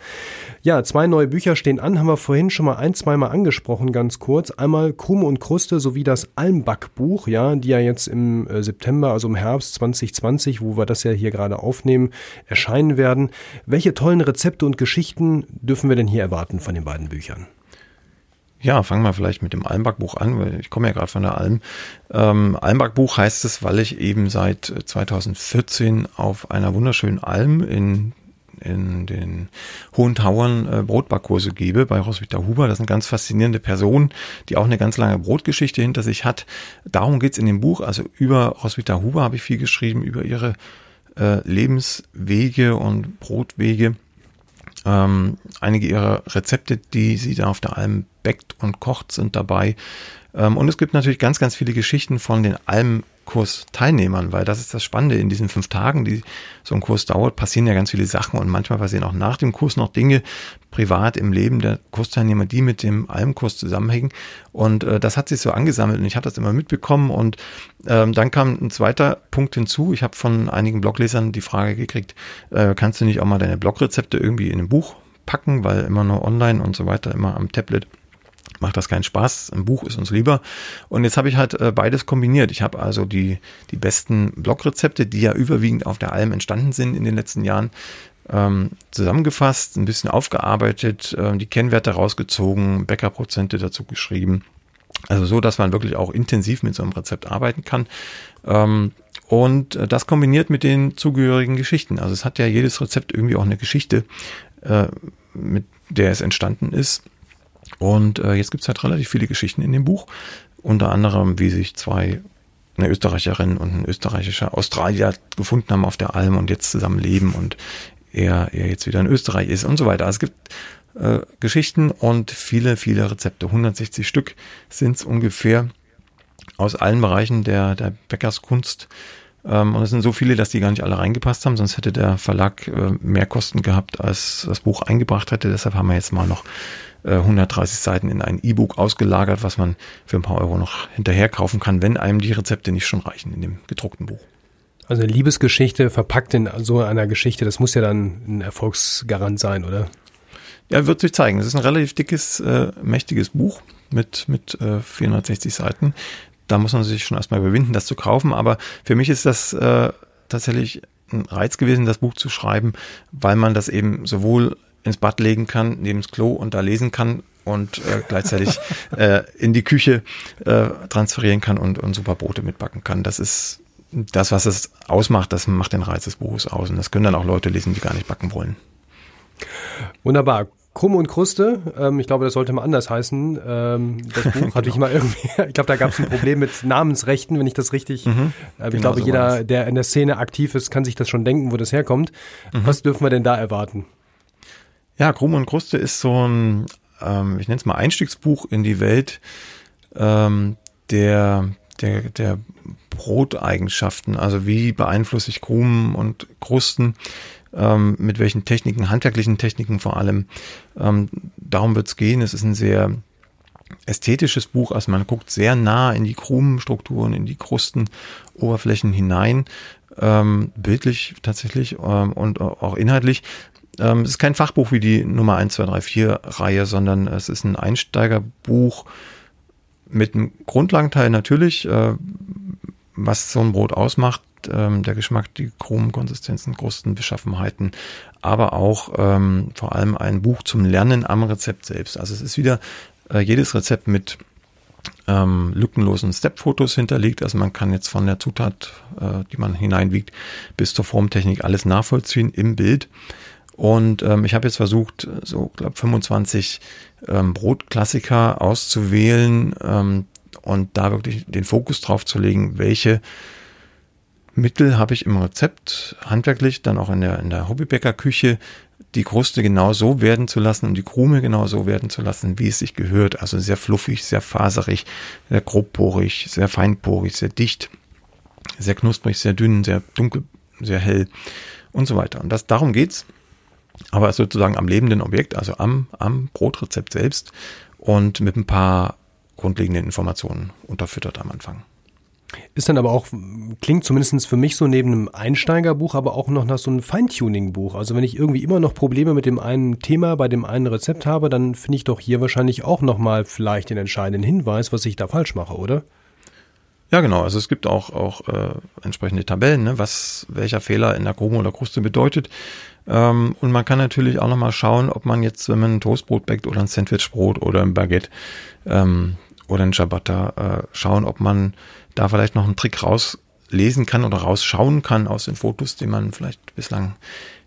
Ja, zwei neue Bücher stehen an, haben wir vorhin schon mal ein, zweimal angesprochen, ganz kurz. Einmal Krume und Kruste sowie das Almbackbuch, ja, die ja jetzt im äh, September, also im Herbst 2020, wo wir das ja hier gerade aufnehmen, erscheinen werden. Welche tollen Rezepte und Geschichten dürfen wir denn hier erwarten von den beiden Büchern? Ja, fangen wir vielleicht mit dem Almbackbuch an, weil ich komme ja gerade von der Alm. Ähm, Almbackbuch heißt es, weil ich eben seit 2014 auf einer wunderschönen Alm in in den Hohen Tauern äh, Brotbackkurse gebe bei Roswitha Huber. Das ist eine ganz faszinierende Person, die auch eine ganz lange Brotgeschichte hinter sich hat. Darum geht's in dem Buch. Also über Roswitha Huber habe ich viel geschrieben, über ihre äh, Lebenswege und Brotwege. Äh, Ähm, einige ihrer Rezepte, die sie da auf der Alm backt und kocht, sind dabei. Ähm, und es gibt natürlich ganz, ganz viele Geschichten von den Almkurs-Teilnehmern, weil das ist das Spannende in diesen fünf Tagen, die so ein Kurs dauert, passieren ja ganz viele Sachen und manchmal passieren auch nach dem Kurs noch Dinge privat im Leben der Kursteilnehmer, die mit dem Almkurs zusammenhängen. Und äh, das hat sich so angesammelt und ich habe das immer mitbekommen. Und ähm, dann kam ein zweiter Punkt hinzu. Ich habe von einigen Bloglesern die Frage gekriegt, äh, kannst du nicht auch mal deine Blogrezepte irgendwie in ein Buch packen, weil immer nur online und so weiter, immer am Tablet macht das keinen Spaß. Ein Buch ist uns lieber. Und jetzt habe ich halt äh, beides kombiniert. Ich habe also die, die besten Blogrezepte, die ja überwiegend auf der Alm entstanden sind in den letzten Jahren, ähm, zusammengefasst, ein bisschen aufgearbeitet, äh, die Kennwerte rausgezogen, Bäckerprozente dazu geschrieben. Also so, dass man wirklich auch intensiv mit so einem Rezept arbeiten kann. Ähm, und äh, das kombiniert mit den zugehörigen Geschichten. Also es hat ja jedes Rezept irgendwie auch eine Geschichte, äh, mit der es entstanden ist. Und äh, jetzt gibt's halt relativ viele Geschichten in dem Buch. Unter anderem, wie sich zwei, eine Österreicherin und ein österreichischer Australier gefunden haben auf der Alm und jetzt zusammen leben und er, er jetzt wieder in Österreich ist und so weiter. Also es gibt äh, Geschichten und viele, viele Rezepte. 160 Stück sind's ungefähr aus allen Bereichen der, der Bäckerskunst. Ähm, und es sind so viele, dass die gar nicht alle reingepasst haben, sonst hätte der Verlag äh, mehr Kosten gehabt, als das Buch eingebracht hätte. Deshalb haben wir jetzt mal noch 130 äh, Seiten in ein E-Book ausgelagert, was man für ein paar Euro noch hinterher kaufen kann, wenn einem die Rezepte nicht schon reichen in dem gedruckten Buch. Also eine Liebesgeschichte verpackt in so einer Geschichte, das muss ja dann ein Erfolgsgarant sein, oder? Ja, wird sich zeigen. Es ist ein relativ dickes, äh, mächtiges Buch mit, mit äh, 460 Seiten. Da muss man sich schon erstmal überwinden, das zu kaufen. Aber für mich ist das äh, tatsächlich ein Reiz gewesen, das Buch zu schreiben, weil man das eben sowohl ins Bad legen kann, neben das Klo und da lesen kann und äh, gleichzeitig äh, in die Küche äh, transferieren kann und, und super Brote mitbacken kann. Das ist das, was es ausmacht, das macht den Reiz des Buches aus. Und das können dann auch Leute lesen, die gar nicht backen wollen. Wunderbar. Krumm und Kruste, ähm, ich glaube, das sollte mal anders heißen. Ähm, das Buch genau. hatte ich mal irgendwie, ich glaube, da gab es ein Problem mit Namensrechten, wenn ich das richtig, mhm, äh, ich genau glaube, so jeder, der in der Szene aktiv ist, kann sich das schon denken, wo das herkommt. Mhm. Was dürfen wir denn da erwarten? Ja, Krumm und Kruste ist so ein, ähm, ich nenne es mal Einstiegsbuch in die Welt ähm, der, der, der Broteigenschaften. Also wie beeinflusse ich Krumen und Krusten, ähm, mit welchen Techniken, handwerklichen Techniken vor allem. Ähm, darum wird es gehen. Es ist ein sehr ästhetisches Buch, also man guckt sehr nah in die Krumenstrukturen, in die Krustenoberflächen hinein, ähm, bildlich tatsächlich ähm, und auch inhaltlich. Ähm, es ist kein Fachbuch wie die Nummer 1, 2, 3, 4 Reihe, sondern es ist ein Einsteigerbuch mit einem Grundlagenteil natürlich, äh, was so ein Brot ausmacht, ähm, der Geschmack, die Chromenkonsistenzen, Krusten, Beschaffenheiten, aber auch ähm, vor allem ein Buch zum Lernen am Rezept selbst. Also es ist wieder äh, jedes Rezept mit ähm, lückenlosen Step-Fotos hinterlegt. Also man kann jetzt von der Zutat, äh, die man hineinwiegt, bis zur Formtechnik alles nachvollziehen im Bild. Und ähm, ich habe jetzt versucht, so glaube 25 ähm, Brotklassiker auszuwählen ähm, und da wirklich den Fokus drauf zu legen, welche Mittel habe ich im Rezept, handwerklich, dann auch in der, in der Hobbybäckerküche, die Kruste genau so werden zu lassen und die Krume genau so werden zu lassen, wie es sich gehört. Also sehr fluffig, sehr faserig, sehr grobporig, sehr feinporig, sehr dicht, sehr knusprig, sehr dünn, sehr dunkel, sehr hell und so weiter. Und das, darum geht's aber sozusagen am lebenden Objekt, also am, am Brotrezept selbst und mit ein paar grundlegenden Informationen unterfüttert am Anfang. Ist dann aber auch, klingt zumindest für mich so neben einem Einsteigerbuch, aber auch noch nach so einem Feintuning-Buch. Also wenn ich irgendwie immer noch Probleme mit dem einen Thema, bei dem einen Rezept habe, dann finde ich doch hier wahrscheinlich auch nochmal vielleicht den entscheidenden Hinweis, was ich da falsch mache, oder? Ja, genau. Also es gibt auch, auch äh, entsprechende Tabellen, ne, was welcher Fehler in der Krume oder Kruste bedeutet. Ähm, und man kann natürlich auch nochmal schauen, ob man jetzt, wenn man ein Toastbrot backt oder ein Sandwichbrot oder ein Baguette ähm, oder ein Ciabatta, äh, schauen, ob man da vielleicht noch einen Trick rauslesen kann oder rausschauen kann aus den Fotos, die man vielleicht bislang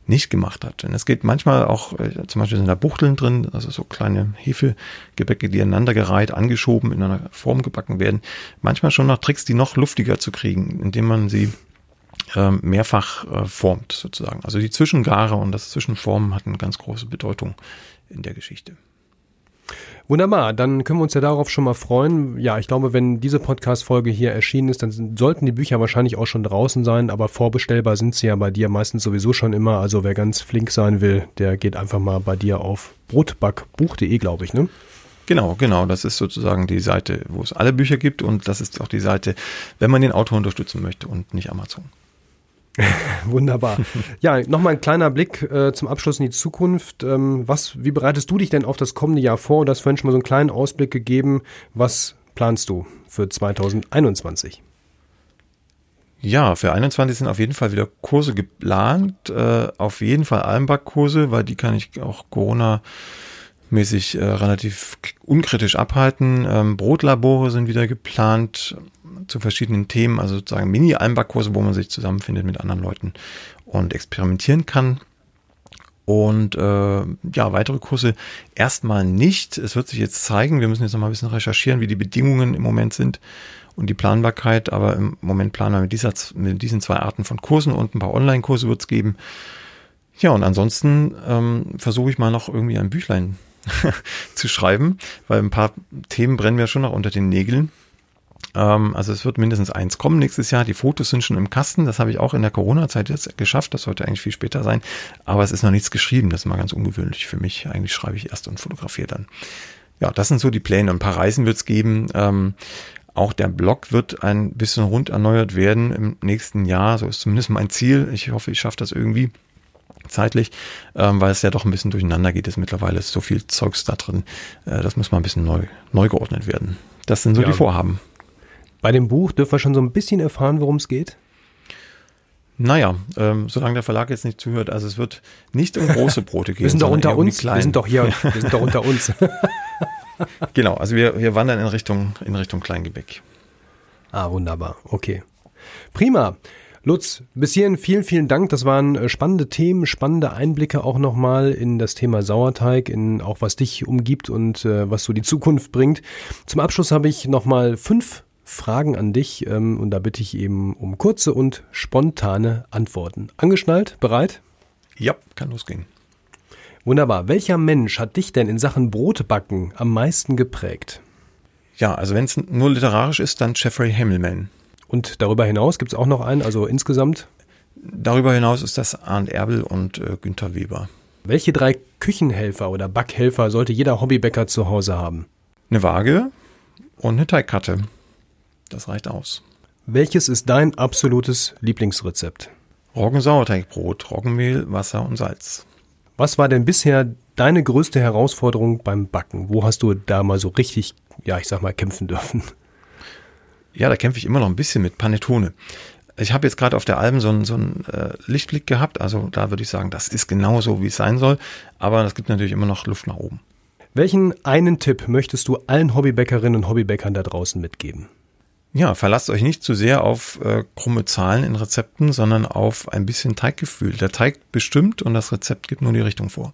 nicht gemacht hat. Denn es geht manchmal auch, äh, zum Beispiel sind da Buchteln drin, also so kleine Hefegebäcke, die aneinandergereiht, angeschoben, in einer Form gebacken werden. Manchmal schon noch Tricks, die noch luftiger zu kriegen, indem man sie ähm, mehrfach äh, formt sozusagen. Also die Zwischengare und das Zwischenformen hatten ganz große Bedeutung in der Geschichte. Wunderbar, dann können wir uns ja darauf schon mal freuen. Ja, ich glaube, wenn diese Podcast-Folge hier erschienen ist, dann sollten die Bücher wahrscheinlich auch schon draußen sein, aber vorbestellbar sind sie ja bei dir meistens sowieso schon immer. Also wer ganz flink sein will, der geht einfach mal bei dir auf brotbackbuch.de, glaube ich, ne? Genau, genau. Das ist sozusagen die Seite, wo es alle Bücher gibt und das ist auch die Seite, wenn man den Autor unterstützen möchte und nicht Amazon. Wunderbar. Ja, nochmal ein kleiner Blick äh, zum Abschluss in die Zukunft. Ähm, was, wie bereitest du dich denn auf das kommende Jahr vor? Du hast vorhin schon mal so einen kleinen Ausblick gegeben. Was planst du für 2021? Ja, für 21 sind auf jeden Fall wieder Kurse geplant. Äh, auf jeden Fall Almbach-Kurse, weil die kann ich auch Corona mäßig äh, relativ unkritisch abhalten. Ähm, Brotlabore sind wieder geplant zu verschiedenen Themen, also sozusagen Mini-Almbach-Kurse, wo man sich zusammenfindet mit anderen Leuten und experimentieren kann. Und äh, ja, weitere Kurse erstmal nicht. Es wird sich jetzt zeigen, wir müssen jetzt noch mal ein bisschen recherchieren, wie die Bedingungen im Moment sind und die Planbarkeit. Aber im Moment planen wir mit, dieser, mit diesen zwei Arten von Kursen und ein paar Online-Kurse wird es geben. Ja, und ansonsten ähm, versuche ich mal noch irgendwie ein Büchlein zu schreiben, weil ein paar Themen brennen mir schon noch unter den Nägeln. Ähm, also es wird mindestens eins kommen nächstes Jahr. Die Fotos sind schon im Kasten. Das habe ich auch in der Corona-Zeit jetzt geschafft. Das sollte eigentlich viel später sein. Aber es ist noch nichts geschrieben. Das ist mal ganz ungewöhnlich für mich. Eigentlich schreibe ich erst und fotografiere dann. Ja, das sind so die Pläne. Ein paar Reisen wird es geben. Ähm, auch der Blog wird ein bisschen rund erneuert werden im nächsten Jahr. So ist zumindest mein Ziel. Ich hoffe, ich schaffe das irgendwie zeitlich, ähm, weil es ja doch ein bisschen durcheinander geht. Es mittlerweile ist so viel Zeugs da drin. Äh, das muss mal ein bisschen neu, neu geordnet werden. Das sind so ja, die Vorhaben. Bei dem Buch dürfen wir schon so ein bisschen erfahren, worum es geht. Naja, ähm, solange der Verlag jetzt nicht zuhört, also es wird nicht um große Brote gehen. wir sind doch unter uns. Um wir sind doch hier, wir sind doch unter uns. genau, also wir, wir wandern in Richtung, in Richtung Kleingebäck. Ah, wunderbar. Okay. Prima. Lutz, bis hierhin vielen, vielen Dank. Das waren äh, spannende Themen, spannende Einblicke auch nochmal in das Thema Sauerteig, in auch was dich umgibt und äh, was so die Zukunft bringt. Zum Abschluss habe ich nochmal fünf Fragen an dich ähm, und da bitte ich eben um kurze und spontane Antworten. Angeschnallt? Bereit? Ja, kann losgehen. Wunderbar. Welcher Mensch hat dich denn in Sachen Brotbacken am meisten geprägt? Ja, also wenn es nur literarisch ist, dann Jeffrey Hamilman. Und darüber hinaus gibt es auch noch einen, also insgesamt? Darüber hinaus ist das Arndt Erbel und äh, Günther Weber. Welche drei Küchenhelfer oder Backhelfer sollte jeder Hobbybäcker zu Hause haben? Eine Waage und eine Teigkarte. Das reicht aus. Welches ist dein absolutes Lieblingsrezept? Roggensauerteigbrot, Roggenmehl, Wasser und Salz. Was war denn bisher deine größte Herausforderung beim Backen? Wo hast du da mal so richtig, ja, ich sag mal, kämpfen dürfen? ja, da kämpfe ich immer noch ein bisschen mit Panettone. Ich habe jetzt gerade auf der Alben so einen, so einen äh, Lichtblick gehabt, also da würde ich sagen, das ist genau so, wie es sein soll, aber es gibt natürlich immer noch Luft nach oben. Welchen einen Tipp möchtest du allen Hobbybäckerinnen und Hobbybäckern da draußen mitgeben? Ja, verlasst euch nicht zu sehr auf äh, krumme Zahlen in Rezepten, sondern auf ein bisschen Teiggefühl. Der Teig bestimmt und das Rezept gibt nur die Richtung vor.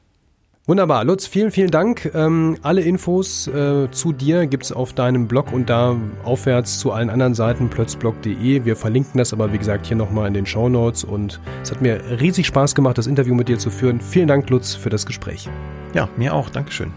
Wunderbar. Lutz, vielen, vielen Dank. Ähm, alle Infos äh, zu dir gibt's auf deinem Blog und da aufwärts zu allen anderen Seiten plötzblog.de. Wir verlinken das aber, wie gesagt, hier nochmal in den Show Notes und es hat mir riesig Spaß gemacht, das Interview mit dir zu führen. Vielen Dank, Lutz, für das Gespräch. Ja, mir auch. Dankeschön.